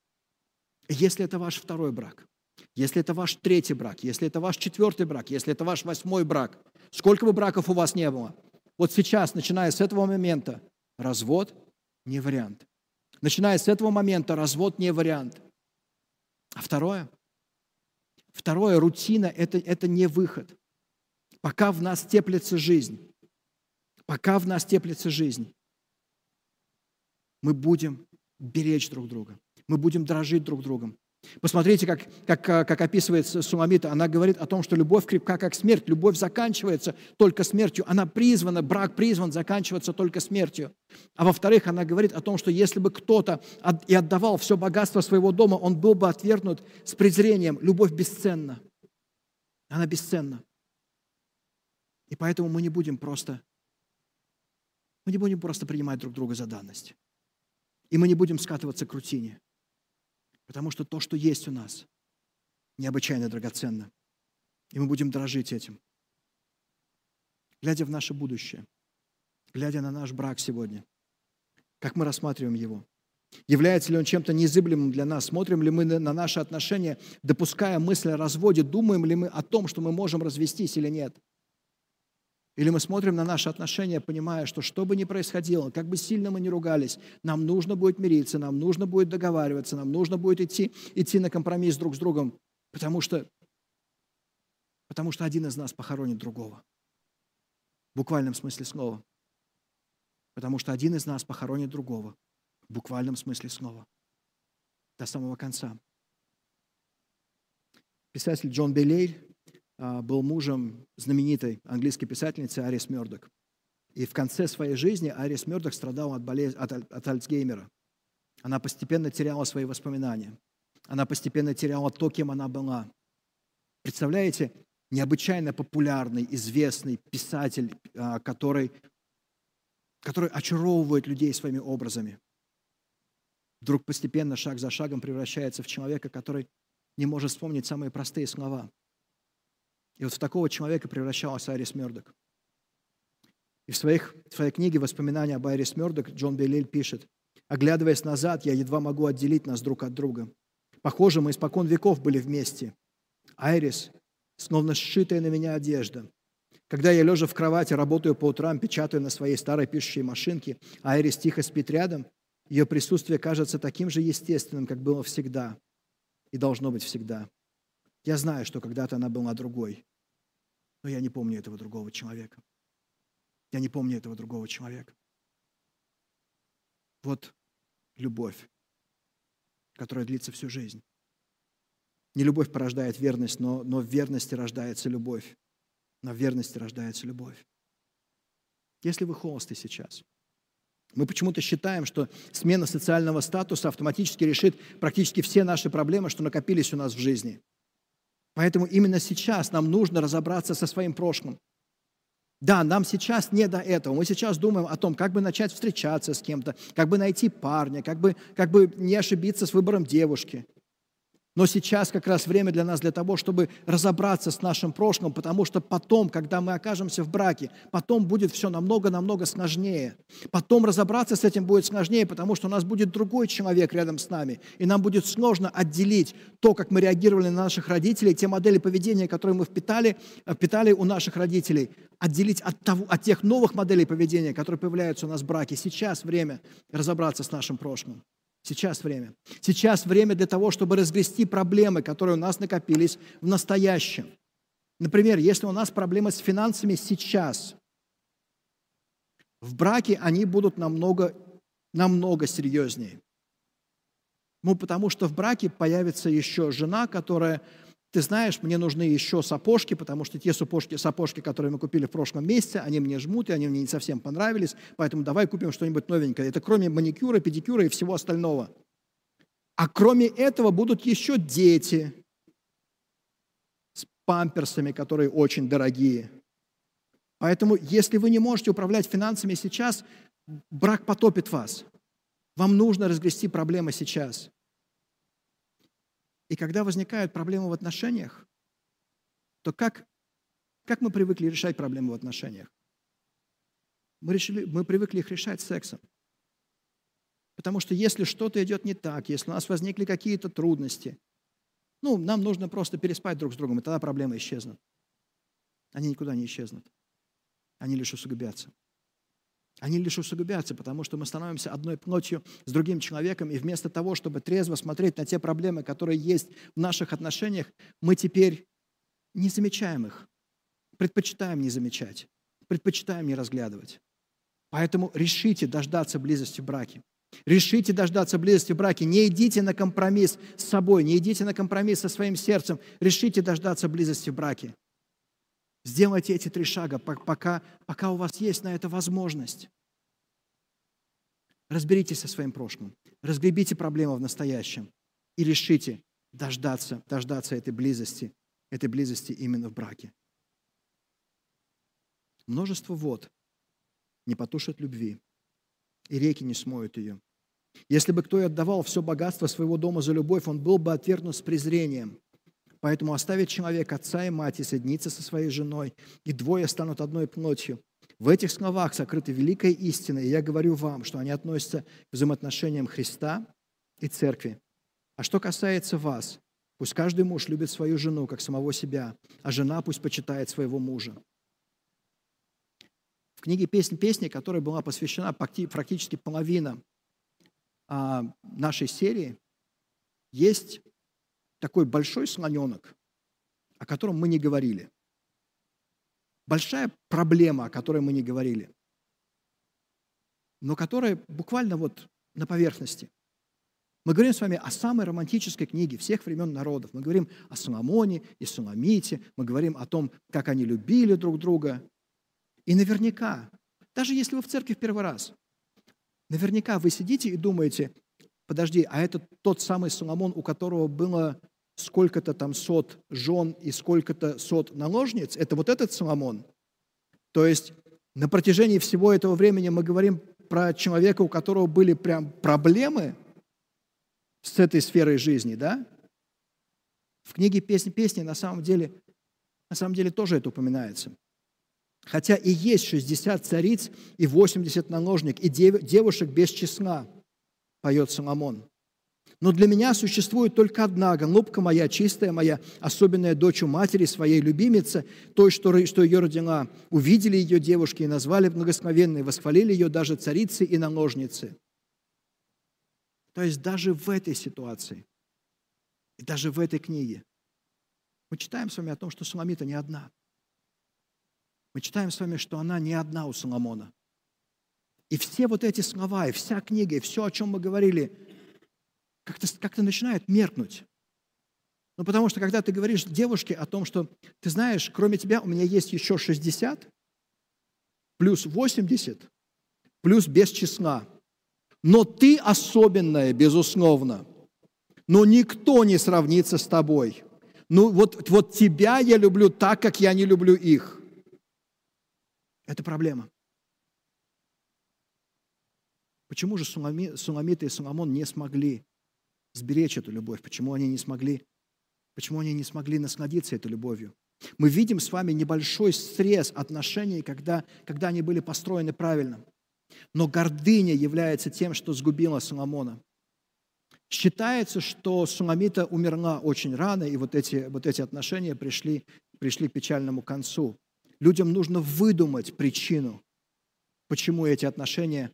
Если это ваш второй брак, если это ваш третий брак, если это ваш четвертый брак, если это ваш восьмой брак, сколько бы браков у вас не было, вот сейчас, начиная с этого момента, развод не вариант. Начиная с этого момента, развод не вариант. А второе, Второе, рутина это, – это не выход. Пока в нас теплится жизнь, пока в нас теплится жизнь, мы будем беречь друг друга, мы будем дрожить друг другом. Посмотрите, как, как, как описывает Суламита. Она говорит о том, что любовь крепка, как смерть. Любовь заканчивается только смертью. Она призвана, брак призван заканчиваться только смертью. А во-вторых, она говорит о том, что если бы кто-то и отдавал все богатство своего дома, он был бы отвергнут с презрением. Любовь бесценна. Она бесценна. И поэтому мы не будем просто, мы не будем просто принимать друг друга за данность. И мы не будем скатываться к рутине. Потому что то, что есть у нас, необычайно драгоценно. И мы будем дорожить этим. Глядя в наше будущее, глядя на наш брак сегодня, как мы рассматриваем его? Является ли он чем-то незыблемым для нас? Смотрим ли мы на наши отношения, допуская мысль о разводе? Думаем ли мы о том, что мы можем развестись или нет? Или мы смотрим на наши отношения, понимая, что что бы ни происходило, как бы сильно мы ни ругались, нам нужно будет мириться, нам нужно будет договариваться, нам нужно будет идти, идти на компромисс друг с другом, потому что, потому что один из нас похоронит другого. В буквальном смысле слова. Потому что один из нас похоронит другого. В буквальном смысле слова. До самого конца. Писатель Джон Беллей а, был мужем знаменитой английской писательницы Арис Мёрдок. И в конце своей жизни Арис Мёрдок страдала от, болез... от, от Альцгеймера. Она постепенно теряла свои воспоминания. Она постепенно теряла то, кем она была. Представляете, необычайно популярный, известный писатель, а, который, который очаровывает людей своими образами. Вдруг постепенно, шаг за шагом превращается в человека, который не может вспомнить самые простые слова – и вот в такого человека превращался Айрис Мёрдок. И в, своих, в своей книге «Воспоминания об Айрис Мёрдок» Джон Беллиль пишет, Оглядываясь назад, я едва могу отделить нас друг от друга. Похоже, мы испокон веков были вместе. Айрис, словно сшитая на меня одежда. Когда я, лежа в кровати, работаю по утрам, печатаю на своей старой пишущей машинке, а Айрис тихо спит рядом, ее присутствие кажется таким же естественным, как было всегда и должно быть всегда. Я знаю, что когда-то она была другой, но я не помню этого другого человека. Я не помню этого другого человека. Вот любовь, которая длится всю жизнь. Не любовь порождает верность, но, но в верности рождается любовь. Но в верности рождается любовь. Если вы холосты сейчас, мы почему-то считаем, что смена социального статуса автоматически решит практически все наши проблемы, что накопились у нас в жизни. Поэтому именно сейчас нам нужно разобраться со своим прошлым. Да, нам сейчас не до этого. Мы сейчас думаем о том, как бы начать встречаться с кем-то, как бы найти парня, как бы, как бы не ошибиться с выбором девушки – но сейчас как раз время для нас для того, чтобы разобраться с нашим прошлым, потому что потом, когда мы окажемся в браке, потом будет все намного-намного сложнее. Потом разобраться с этим будет сложнее, потому что у нас будет другой человек рядом с нами, и нам будет сложно отделить то, как мы реагировали на наших родителей, те модели поведения, которые мы впитали, э, впитали у наших родителей, отделить от, того, от тех новых моделей поведения, которые появляются у нас в браке. Сейчас время разобраться с нашим прошлым. Сейчас время. Сейчас время для того, чтобы разгрести проблемы, которые у нас накопились в настоящем. Например, если у нас проблемы с финансами сейчас, в браке они будут намного, намного серьезнее. Ну, потому что в браке появится еще жена, которая ты знаешь, мне нужны еще сапожки, потому что те сапожки, сапожки, которые мы купили в прошлом месяце, они мне жмут, и они мне не совсем понравились, поэтому давай купим что-нибудь новенькое. Это кроме маникюра, педикюра и всего остального. А кроме этого будут еще дети с памперсами, которые очень дорогие. Поэтому, если вы не можете управлять финансами сейчас, брак потопит вас. Вам нужно разгрести проблемы сейчас. И когда возникают проблемы в отношениях, то как, как мы привыкли решать проблемы в отношениях? Мы, решили, мы привыкли их решать сексом. Потому что если что-то идет не так, если у нас возникли какие-то трудности, ну, нам нужно просто переспать друг с другом, и тогда проблемы исчезнут. Они никуда не исчезнут. Они лишь усугубятся. Они лишь усугубятся, потому что мы становимся одной плотью с другим человеком, и вместо того, чтобы трезво смотреть на те проблемы, которые есть в наших отношениях, мы теперь не замечаем их, предпочитаем не замечать, предпочитаем не разглядывать. Поэтому решите дождаться близости в браке. Решите дождаться близости в браке. Не идите на компромисс с собой, не идите на компромисс со своим сердцем. Решите дождаться близости в браке. Сделайте эти три шага, пока, пока у вас есть на это возможность. Разберитесь со своим прошлым, разгребите проблемы в настоящем и решите дождаться, дождаться этой близости, этой близости именно в браке. Множество вод не потушат любви, и реки не смоют ее. Если бы кто и отдавал все богатство своего дома за любовь, он был бы отвергнут с презрением. Поэтому оставит человек отца и мать и соединится со своей женой, и двое станут одной плотью. В этих словах сокрыта великая истина, и я говорю вам, что они относятся к взаимоотношениям Христа и Церкви. А что касается вас, пусть каждый муж любит свою жену, как самого себя, а жена пусть почитает своего мужа. В книге «Песни песни», которая была посвящена практически половина а, нашей серии, есть такой большой слоненок, о котором мы не говорили. Большая проблема, о которой мы не говорили, но которая буквально вот на поверхности. Мы говорим с вами о самой романтической книге всех времен народов. Мы говорим о Соломоне и Суламите. Мы говорим о том, как они любили друг друга. И наверняка, даже если вы в церкви в первый раз, наверняка вы сидите и думаете, подожди, а это тот самый Соломон, у которого было сколько-то там сот жен и сколько-то сот наложниц, это вот этот Соломон. То есть на протяжении всего этого времени мы говорим про человека, у которого были прям проблемы с этой сферой жизни, да? В книге «Песни песни» на самом деле, на самом деле тоже это упоминается. Хотя и есть 60 цариц и 80 наложник, и девушек без числа. Поет Соломон. Но для меня существует только одна голубка моя, чистая моя, особенная дочь у матери своей любимицы, той, что, что ее родила. Увидели ее девушки и назвали благословенной, восхвалили ее даже царицы и наложницы. То есть даже в этой ситуации, и даже в этой книге, мы читаем с вами о том, что Суламита не одна. Мы читаем с вами, что она не одна у Соломона. И все вот эти слова, и вся книга, и все, о чем мы говорили, как-то как начинает меркнуть. Ну, потому что когда ты говоришь девушке о том, что, ты знаешь, кроме тебя у меня есть еще 60, плюс 80, плюс без числа. Но ты особенная, безусловно. Но никто не сравнится с тобой. Ну, вот, вот тебя я люблю так, как я не люблю их. Это проблема. Почему же Суламита и Соломон не смогли сберечь эту любовь? Почему они не смогли, почему они не смогли насладиться этой любовью? Мы видим с вами небольшой срез отношений, когда, когда они были построены правильно. Но гордыня является тем, что сгубило Соломона. Считается, что Суламита умерла очень рано, и вот эти, вот эти отношения пришли, пришли к печальному концу. Людям нужно выдумать причину, почему эти отношения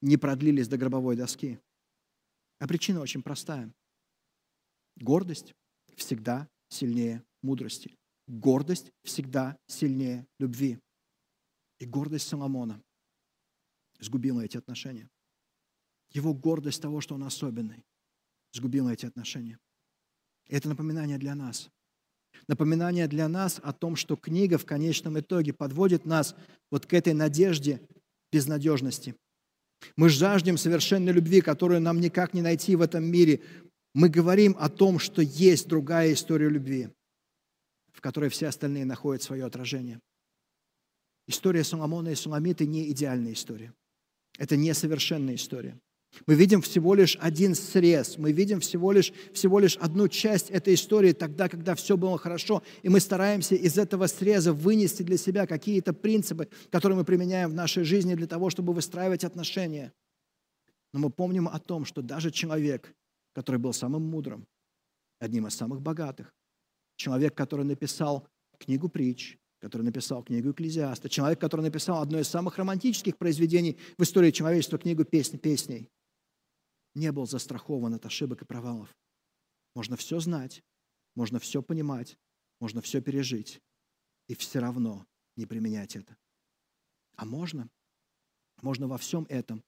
не продлились до гробовой доски. А причина очень простая. Гордость всегда сильнее мудрости. Гордость всегда сильнее любви. И гордость Соломона сгубила эти отношения. Его гордость того, что он особенный, сгубила эти отношения. И это напоминание для нас. Напоминание для нас о том, что книга в конечном итоге подводит нас вот к этой надежде безнадежности. Мы жаждем совершенной любви, которую нам никак не найти в этом мире. Мы говорим о том, что есть другая история любви, в которой все остальные находят свое отражение. История Соломона и Суламиты не идеальная история. Это несовершенная история. Мы видим всего лишь один срез, мы видим всего лишь, всего лишь одну часть этой истории тогда, когда все было хорошо, и мы стараемся из этого среза вынести для себя какие-то принципы, которые мы применяем в нашей жизни для того, чтобы выстраивать отношения. Но мы помним о том, что даже человек, который был самым мудрым, одним из самых богатых, человек, который написал книгу притч, который написал книгу Экклезиаста, человек, который написал одно из самых романтических произведений в истории человечества, книгу «Песни песней», не был застрахован от ошибок и провалов. Можно все знать, можно все понимать, можно все пережить, и все равно не применять это. А можно, можно во всем этом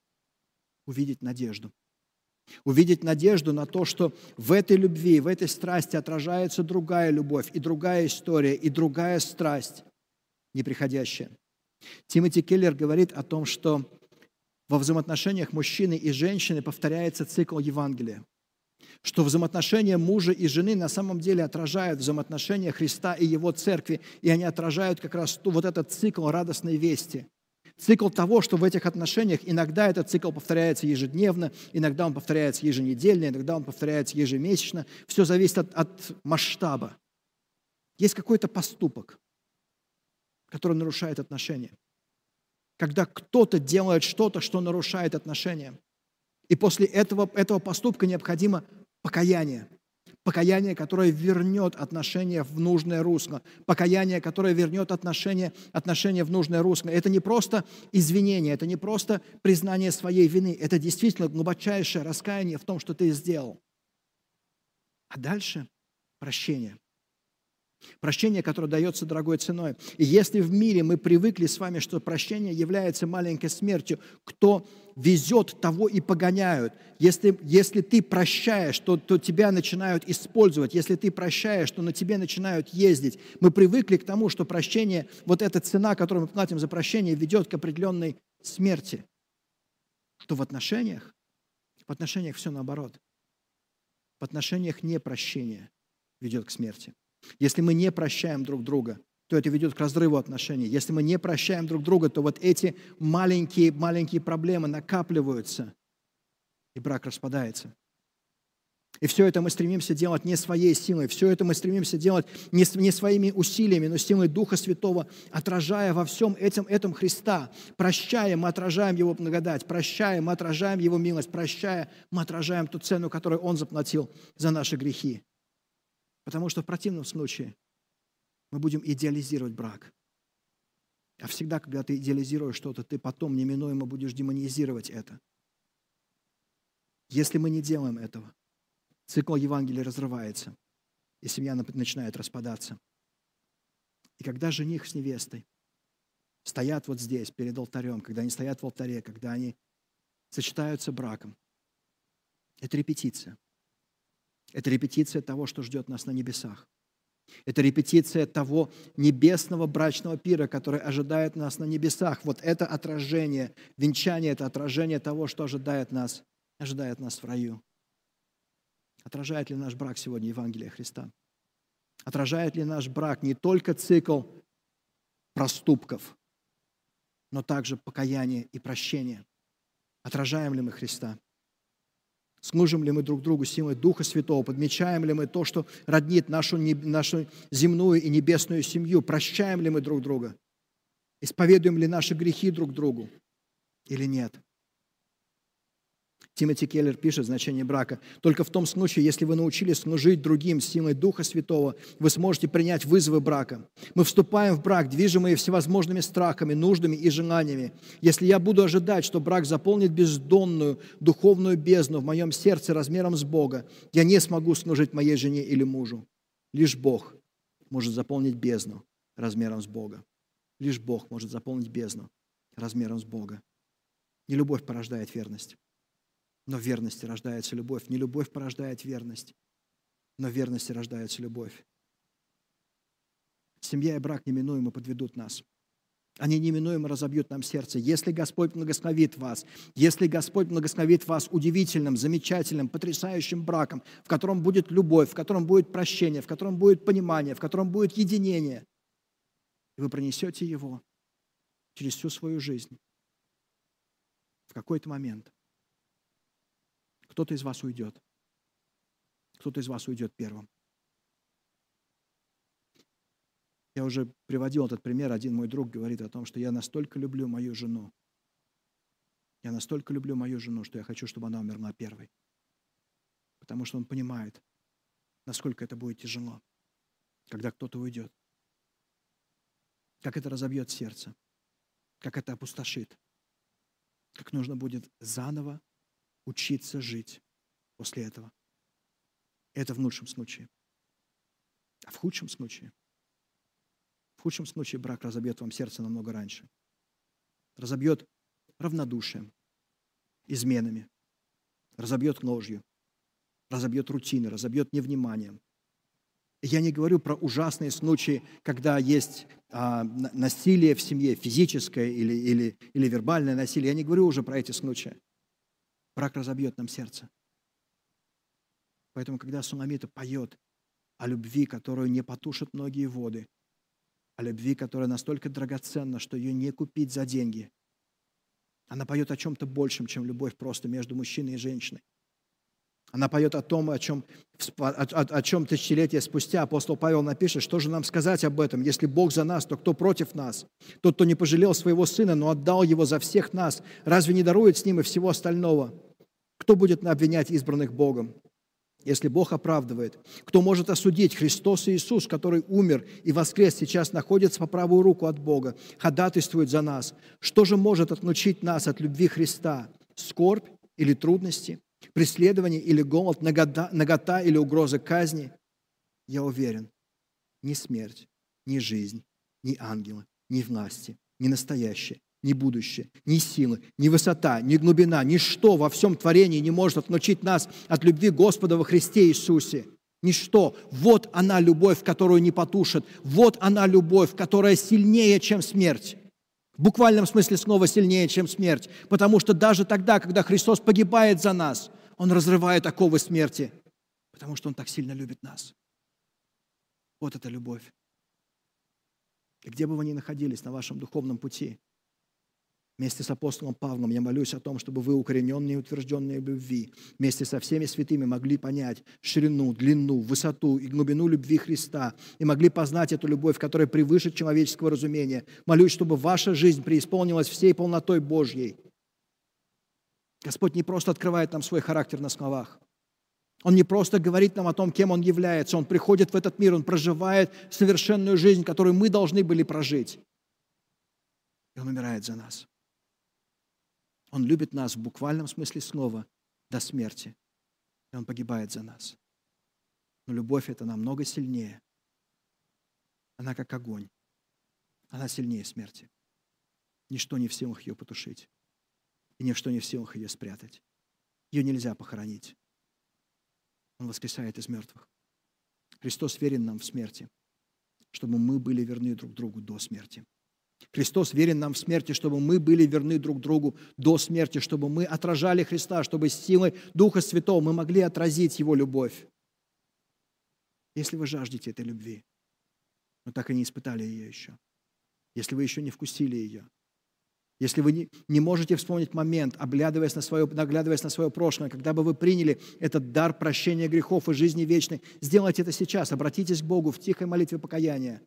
увидеть надежду. Увидеть надежду на то, что в этой любви, в этой страсти отражается другая любовь, и другая история, и другая страсть, неприходящая. Тимоти Келлер говорит о том, что во взаимоотношениях мужчины и женщины повторяется цикл Евангелия. Что взаимоотношения мужа и жены на самом деле отражают взаимоотношения Христа и Его церкви, и они отражают как раз вот этот цикл радостной вести. Цикл того, что в этих отношениях иногда этот цикл повторяется ежедневно, иногда он повторяется еженедельно, иногда он повторяется ежемесячно. Все зависит от, от масштаба. Есть какой-то поступок, который нарушает отношения когда кто-то делает что-то, что нарушает отношения. И после этого, этого поступка необходимо покаяние. Покаяние, которое вернет отношения в нужное русло. Покаяние, которое вернет отношения, отношения в нужное русло. Это не просто извинение, это не просто признание своей вины. Это действительно глубочайшее раскаяние в том, что ты сделал. А дальше прощение. Прощение, которое дается дорогой ценой. И если в мире мы привыкли с вами, что прощение является маленькой смертью, кто везет, того и погоняют. Если, если ты прощаешь, то, то тебя начинают использовать. Если ты прощаешь, то на тебе начинают ездить. Мы привыкли к тому, что прощение, вот эта цена, которую мы платим за прощение, ведет к определенной смерти. То в отношениях, в отношениях все наоборот. В отношениях непрощение ведет к смерти. Если мы не прощаем друг друга, то это ведет к разрыву отношений. Если мы не прощаем друг друга, то вот эти маленькие-маленькие проблемы накапливаются, и брак распадается. И все это мы стремимся делать не своей силой, все это мы стремимся делать не, своими усилиями, но силой Духа Святого, отражая во всем этом, этом Христа. Прощая, мы отражаем Его благодать, прощая, мы отражаем Его милость, прощая, мы отражаем ту цену, которую Он заплатил за наши грехи. Потому что в противном случае мы будем идеализировать брак. А всегда, когда ты идеализируешь что-то, ты потом неминуемо будешь демонизировать это. Если мы не делаем этого, цикл Евангелия разрывается, и семья начинает распадаться. И когда жених с невестой стоят вот здесь, перед алтарем, когда они стоят в алтаре, когда они сочетаются браком, это репетиция. Это репетиция того, что ждет нас на небесах. Это репетиция того небесного брачного пира, который ожидает нас на небесах. Вот это отражение, венчание – это отражение того, что ожидает нас, ожидает нас в раю. Отражает ли наш брак сегодня Евангелие Христа? Отражает ли наш брак не только цикл проступков, но также покаяние и прощение? Отражаем ли мы Христа? Служим ли мы друг другу силой Духа Святого? Подмечаем ли мы то, что роднит нашу, нашу земную и небесную семью? Прощаем ли мы друг друга? Исповедуем ли наши грехи друг другу? Или нет? Тимоти Келлер пишет значение брака. Только в том случае, если вы научились служить другим силой Духа Святого, вы сможете принять вызовы брака. Мы вступаем в брак, движимые всевозможными страхами, нуждами и желаниями. Если я буду ожидать, что брак заполнит бездонную духовную бездну в моем сердце размером с Бога, я не смогу служить моей жене или мужу. Лишь Бог может заполнить бездну размером с Бога. Лишь Бог может заполнить бездну размером с Бога. Не любовь порождает верность. Но в верности рождается любовь. Не любовь порождает верность, но в верности рождается любовь. Семья и брак неминуемо подведут нас. Они неминуемо разобьют нам сердце. Если Господь благословит вас, если Господь благословит вас удивительным, замечательным, потрясающим браком, в котором будет любовь, в котором будет прощение, в котором будет понимание, в котором будет единение, и вы пронесете его через всю свою жизнь, в какой-то момент кто-то из вас уйдет. Кто-то из вас уйдет первым. Я уже приводил этот пример. Один мой друг говорит о том, что я настолько люблю мою жену. Я настолько люблю мою жену, что я хочу, чтобы она умерла первой. Потому что он понимает, насколько это будет тяжело, когда кто-то уйдет. Как это разобьет сердце, как это опустошит, как нужно будет заново учиться жить после этого. Это в лучшем случае. А в худшем случае? В худшем случае брак разобьет вам сердце намного раньше. Разобьет равнодушием, изменами, разобьет ложью, разобьет рутиной, разобьет невниманием. Я не говорю про ужасные случаи, когда есть а, насилие в семье, физическое или, или, или вербальное насилие. Я не говорю уже про эти случаи. Брак разобьет нам сердце. Поэтому, когда Суламита поет о любви, которую не потушат многие воды, о любви, которая настолько драгоценна, что ее не купить за деньги, она поет о чем-то большем, чем любовь просто между мужчиной и женщиной. Она поет о том, о чем, о, о, о чем тысячелетия спустя апостол Павел напишет, что же нам сказать об этом? Если Бог за нас, то кто против нас? Тот, кто не пожалел своего сына, но отдал его за всех нас, разве не дарует с ним и всего остального? Кто будет обвинять избранных Богом? Если Бог оправдывает, кто может осудить? Христос Иисус, который умер и воскрес, сейчас находится по правую руку от Бога, ходатайствует за нас. Что же может отлучить нас от любви Христа? Скорбь или трудности? Преследование или голод? Нагота, нагота или угроза казни? Я уверен, ни смерть, ни жизнь, ни ангелы, ни власти, ни настоящее, ни будущее, ни силы, ни высота, ни глубина, ничто во всем творении не может отключить нас от любви Господа во Христе Иисусе. Ничто. Вот она любовь, которую не потушит. Вот она любовь, которая сильнее, чем смерть. В буквальном смысле слова сильнее, чем смерть. Потому что даже тогда, когда Христос погибает за нас, Он разрывает оковы смерти. Потому что Он так сильно любит нас. Вот эта любовь. И где бы вы ни находились на вашем духовном пути, Вместе с апостолом Павлом я молюсь о том, чтобы вы, укорененные и утвержденные в любви, вместе со всеми святыми могли понять ширину, длину, высоту и глубину любви Христа и могли познать эту любовь, которая превыше человеческого разумения. Молюсь, чтобы ваша жизнь преисполнилась всей полнотой Божьей. Господь не просто открывает нам свой характер на словах. Он не просто говорит нам о том, кем Он является. Он приходит в этот мир, Он проживает совершенную жизнь, которую мы должны были прожить. И Он умирает за нас. Он любит нас в буквальном смысле слова до смерти. И Он погибает за нас. Но любовь это намного сильнее. Она как огонь. Она сильнее смерти. Ничто не в силах ее потушить. И ничто не в силах ее спрятать. Ее нельзя похоронить. Он воскресает из мертвых. Христос верен нам в смерти, чтобы мы были верны друг другу до смерти. Христос верен нам в смерти, чтобы мы были верны друг другу до смерти, чтобы мы отражали Христа, чтобы силой Духа Святого мы могли отразить Его любовь. Если вы жаждете этой любви, но так и не испытали ее еще, если вы еще не вкусили ее, если вы не можете вспомнить момент, оглядываясь на, свое, наглядываясь на свое прошлое, когда бы вы приняли этот дар прощения грехов и жизни вечной, сделайте это сейчас, обратитесь к Богу в тихой молитве покаяния,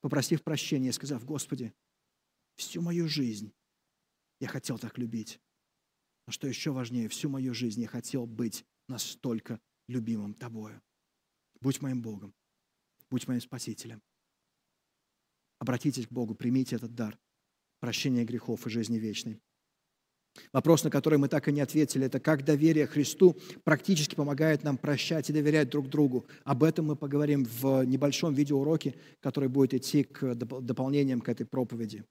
попросив прощения, сказав, Господи, Всю мою жизнь я хотел так любить. Но что еще важнее, всю мою жизнь я хотел быть настолько любимым Тобою. Будь моим Богом, будь моим Спасителем. Обратитесь к Богу, примите этот дар прощения грехов и жизни вечной. Вопрос, на который мы так и не ответили, это как доверие Христу практически помогает нам прощать и доверять друг другу. Об этом мы поговорим в небольшом видеоуроке, который будет идти к дополнениям к этой проповеди.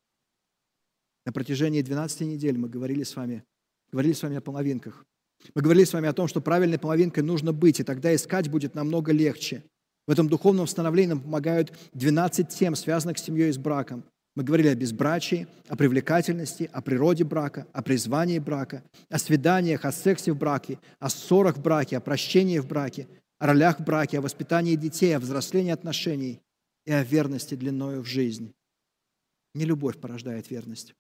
На протяжении 12 недель мы говорили с вами, говорили с вами о половинках. Мы говорили с вами о том, что правильной половинкой нужно быть, и тогда искать будет намного легче. В этом духовном становлении нам помогают 12 тем, связанных с семьей и с браком. Мы говорили о безбрачии, о привлекательности, о природе брака, о призвании брака, о свиданиях, о сексе в браке, о ссорах в браке, о прощении в браке, о ролях в браке, о воспитании детей, о взрослении отношений и о верности длиною в жизнь. Не любовь порождает верность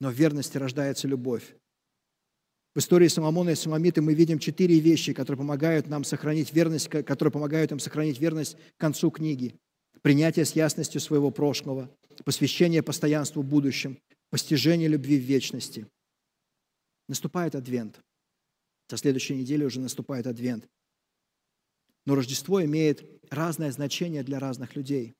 но в верности рождается любовь. В истории Соломона и Соломиты мы видим четыре вещи, которые помогают нам сохранить верность, которые помогают им сохранить верность к концу книги. Принятие с ясностью своего прошлого, посвящение постоянству в будущем, постижение любви в вечности. Наступает Адвент. Со следующей недели уже наступает Адвент. Но Рождество имеет разное значение для разных людей.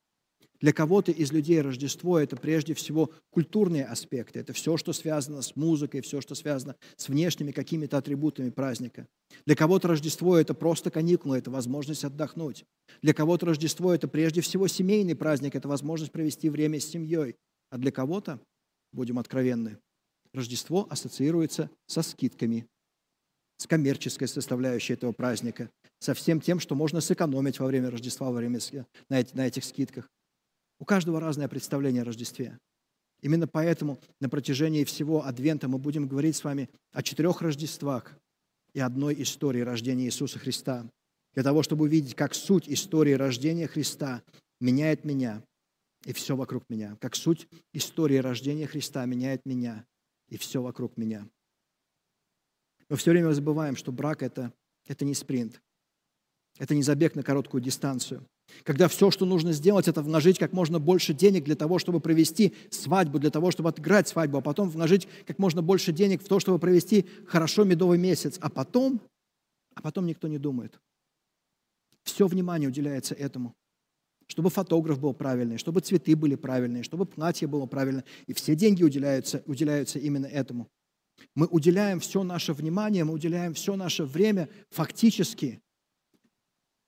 Для кого-то из людей Рождество – это прежде всего культурные аспекты. Это все, что связано с музыкой, все, что связано с внешними какими-то атрибутами праздника. Для кого-то Рождество – это просто каникулы, это возможность отдохнуть. Для кого-то Рождество – это прежде всего семейный праздник, это возможность провести время с семьей. А для кого-то, будем откровенны, Рождество ассоциируется со скидками, с коммерческой составляющей этого праздника, со всем тем, что можно сэкономить во время Рождества, во время, на, на этих скидках. У каждого разное представление о Рождестве. Именно поэтому на протяжении всего Адвента мы будем говорить с вами о четырех Рождествах и одной истории рождения Иисуса Христа. Для того, чтобы увидеть, как суть истории рождения Христа меняет меня и все вокруг меня. Как суть истории рождения Христа меняет меня и все вокруг меня. Мы все время забываем, что брак это, – это не спринт. Это не забег на короткую дистанцию – когда все, что нужно сделать, это вложить как можно больше денег для того, чтобы провести свадьбу, для того, чтобы отыграть свадьбу, а потом вложить как можно больше денег в то, чтобы провести хорошо медовый месяц, а потом, а потом никто не думает. Все внимание уделяется этому. Чтобы фотограф был правильный, чтобы цветы были правильные, чтобы платье было правильное. И все деньги уделяются, уделяются именно этому. Мы уделяем все наше внимание, мы уделяем все наше время фактически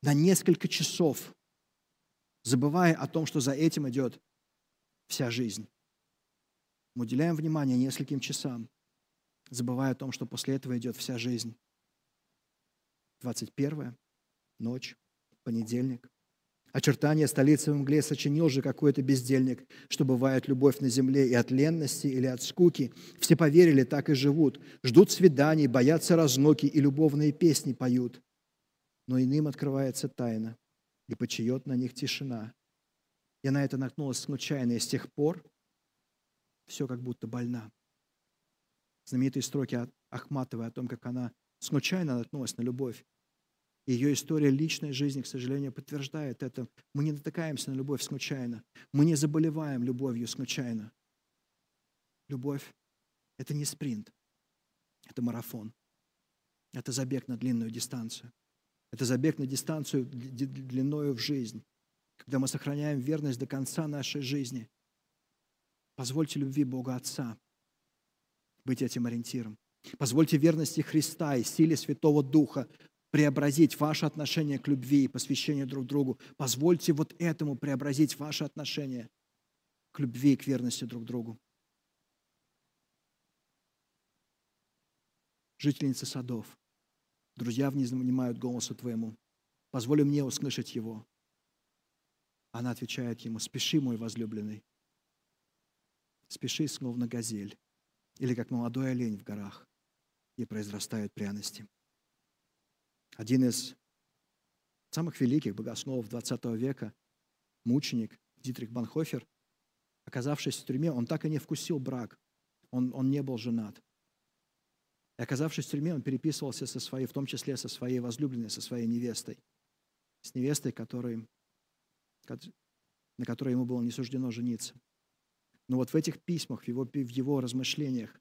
на несколько часов забывая о том, что за этим идет вся жизнь. Мы уделяем внимание нескольким часам, забывая о том, что после этого идет вся жизнь. 21 ночь, понедельник. Очертания столицы в мгле сочинил же какой-то бездельник, что бывает любовь на земле и от ленности или от скуки. Все поверили, так и живут. Ждут свиданий, боятся разноки и любовные песни поют. Но иным открывается тайна и почает на них тишина. Я на это наткнулась случайно, и с тех пор все как будто больна. Знаменитые строки от Ахматовой о том, как она случайно наткнулась на любовь. Ее история личной жизни, к сожалению, подтверждает это. Мы не натыкаемся на любовь случайно. Мы не заболеваем любовью случайно. Любовь – это не спринт, это марафон. Это забег на длинную дистанцию. Это забег на дистанцию длиною в жизнь. Когда мы сохраняем верность до конца нашей жизни. Позвольте любви Бога Отца быть этим ориентиром. Позвольте верности Христа и силе Святого Духа преобразить ваше отношение к любви и посвящению друг другу. Позвольте вот этому преобразить ваше отношение к любви и к верности друг другу. Жительница садов, друзья внимают голосу Твоему. Позволь мне услышать Его. Она отвечает ему, спеши, мой возлюбленный. Спеши, словно газель, или как молодой олень в горах, и произрастают пряности. Один из самых великих богословов XX века, мученик Дитрих Банхофер, оказавшись в тюрьме, он так и не вкусил брак. Он, он не был женат. И оказавшись в тюрьме, он переписывался со своей, в том числе со своей возлюбленной, со своей невестой. С невестой, которой, на которой ему было не суждено жениться. Но вот в этих письмах, в его, в его размышлениях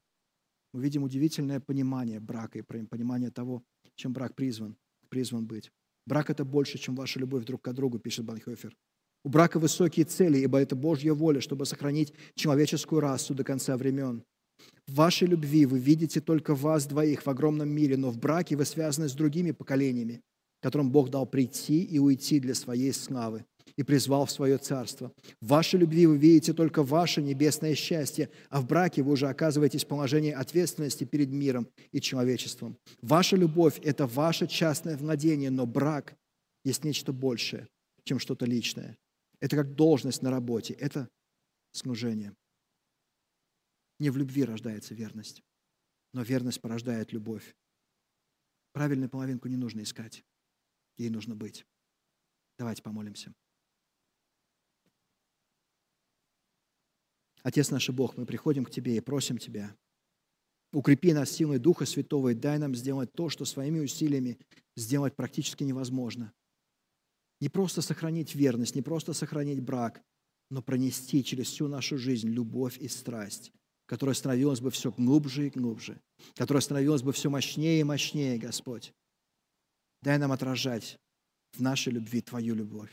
мы видим удивительное понимание брака и понимание того, чем брак призван призван быть. Брак – это больше, чем ваша любовь друг к другу, пишет Банхофер. У брака высокие цели, ибо это Божья воля, чтобы сохранить человеческую расу до конца времен. В вашей любви вы видите только вас двоих в огромном мире, но в браке вы связаны с другими поколениями, которым Бог дал прийти и уйти для своей славы и призвал в свое царство. В вашей любви вы видите только ваше небесное счастье, а в браке вы уже оказываетесь в положении ответственности перед миром и человечеством. Ваша любовь – это ваше частное владение, но брак есть нечто большее, чем что-то личное. Это как должность на работе, это служение. Не в любви рождается верность, но верность порождает любовь. Правильную половинку не нужно искать, ей нужно быть. Давайте помолимся. Отец наш Бог, мы приходим к Тебе и просим Тебя, укрепи нас силой Духа Святого и дай нам сделать то, что своими усилиями сделать практически невозможно. Не просто сохранить верность, не просто сохранить брак, но пронести через всю нашу жизнь любовь и страсть, которая становилась бы все глубже и глубже, которая становилась бы все мощнее и мощнее, Господь. Дай нам отражать в нашей любви Твою любовь.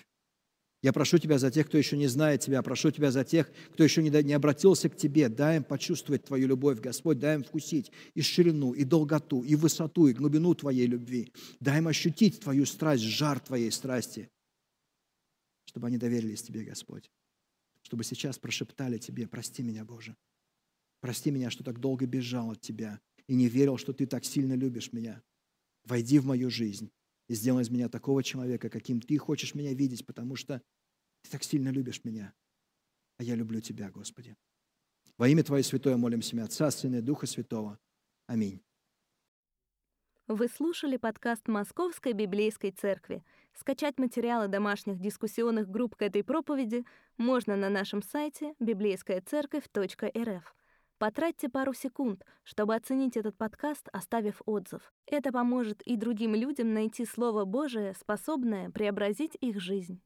Я прошу Тебя за тех, кто еще не знает Тебя, прошу Тебя за тех, кто еще не, не обратился к Тебе. Дай им почувствовать Твою любовь, Господь, дай им вкусить и ширину, и долготу, и высоту, и глубину Твоей любви. Дай им ощутить Твою страсть, жар Твоей страсти, чтобы они доверились Тебе, Господь. Чтобы сейчас прошептали Тебе, прости меня, Боже. Прости меня, что так долго бежал от Тебя и не верил, что Ты так сильно любишь меня. Войди в мою жизнь и сделай из меня такого человека, каким Ты хочешь меня видеть, потому что ты так сильно любишь меня, а я люблю Тебя, Господи. Во имя Твое святое молимся, Отца, Сына и Духа Святого. Аминь. Вы слушали подкаст Московской Библейской Церкви. Скачать материалы домашних дискуссионных групп к этой проповеди можно на нашем сайте библейскаяцерковь.рф. Потратьте пару секунд, чтобы оценить этот подкаст, оставив отзыв. Это поможет и другим людям найти Слово Божие, способное преобразить их жизнь.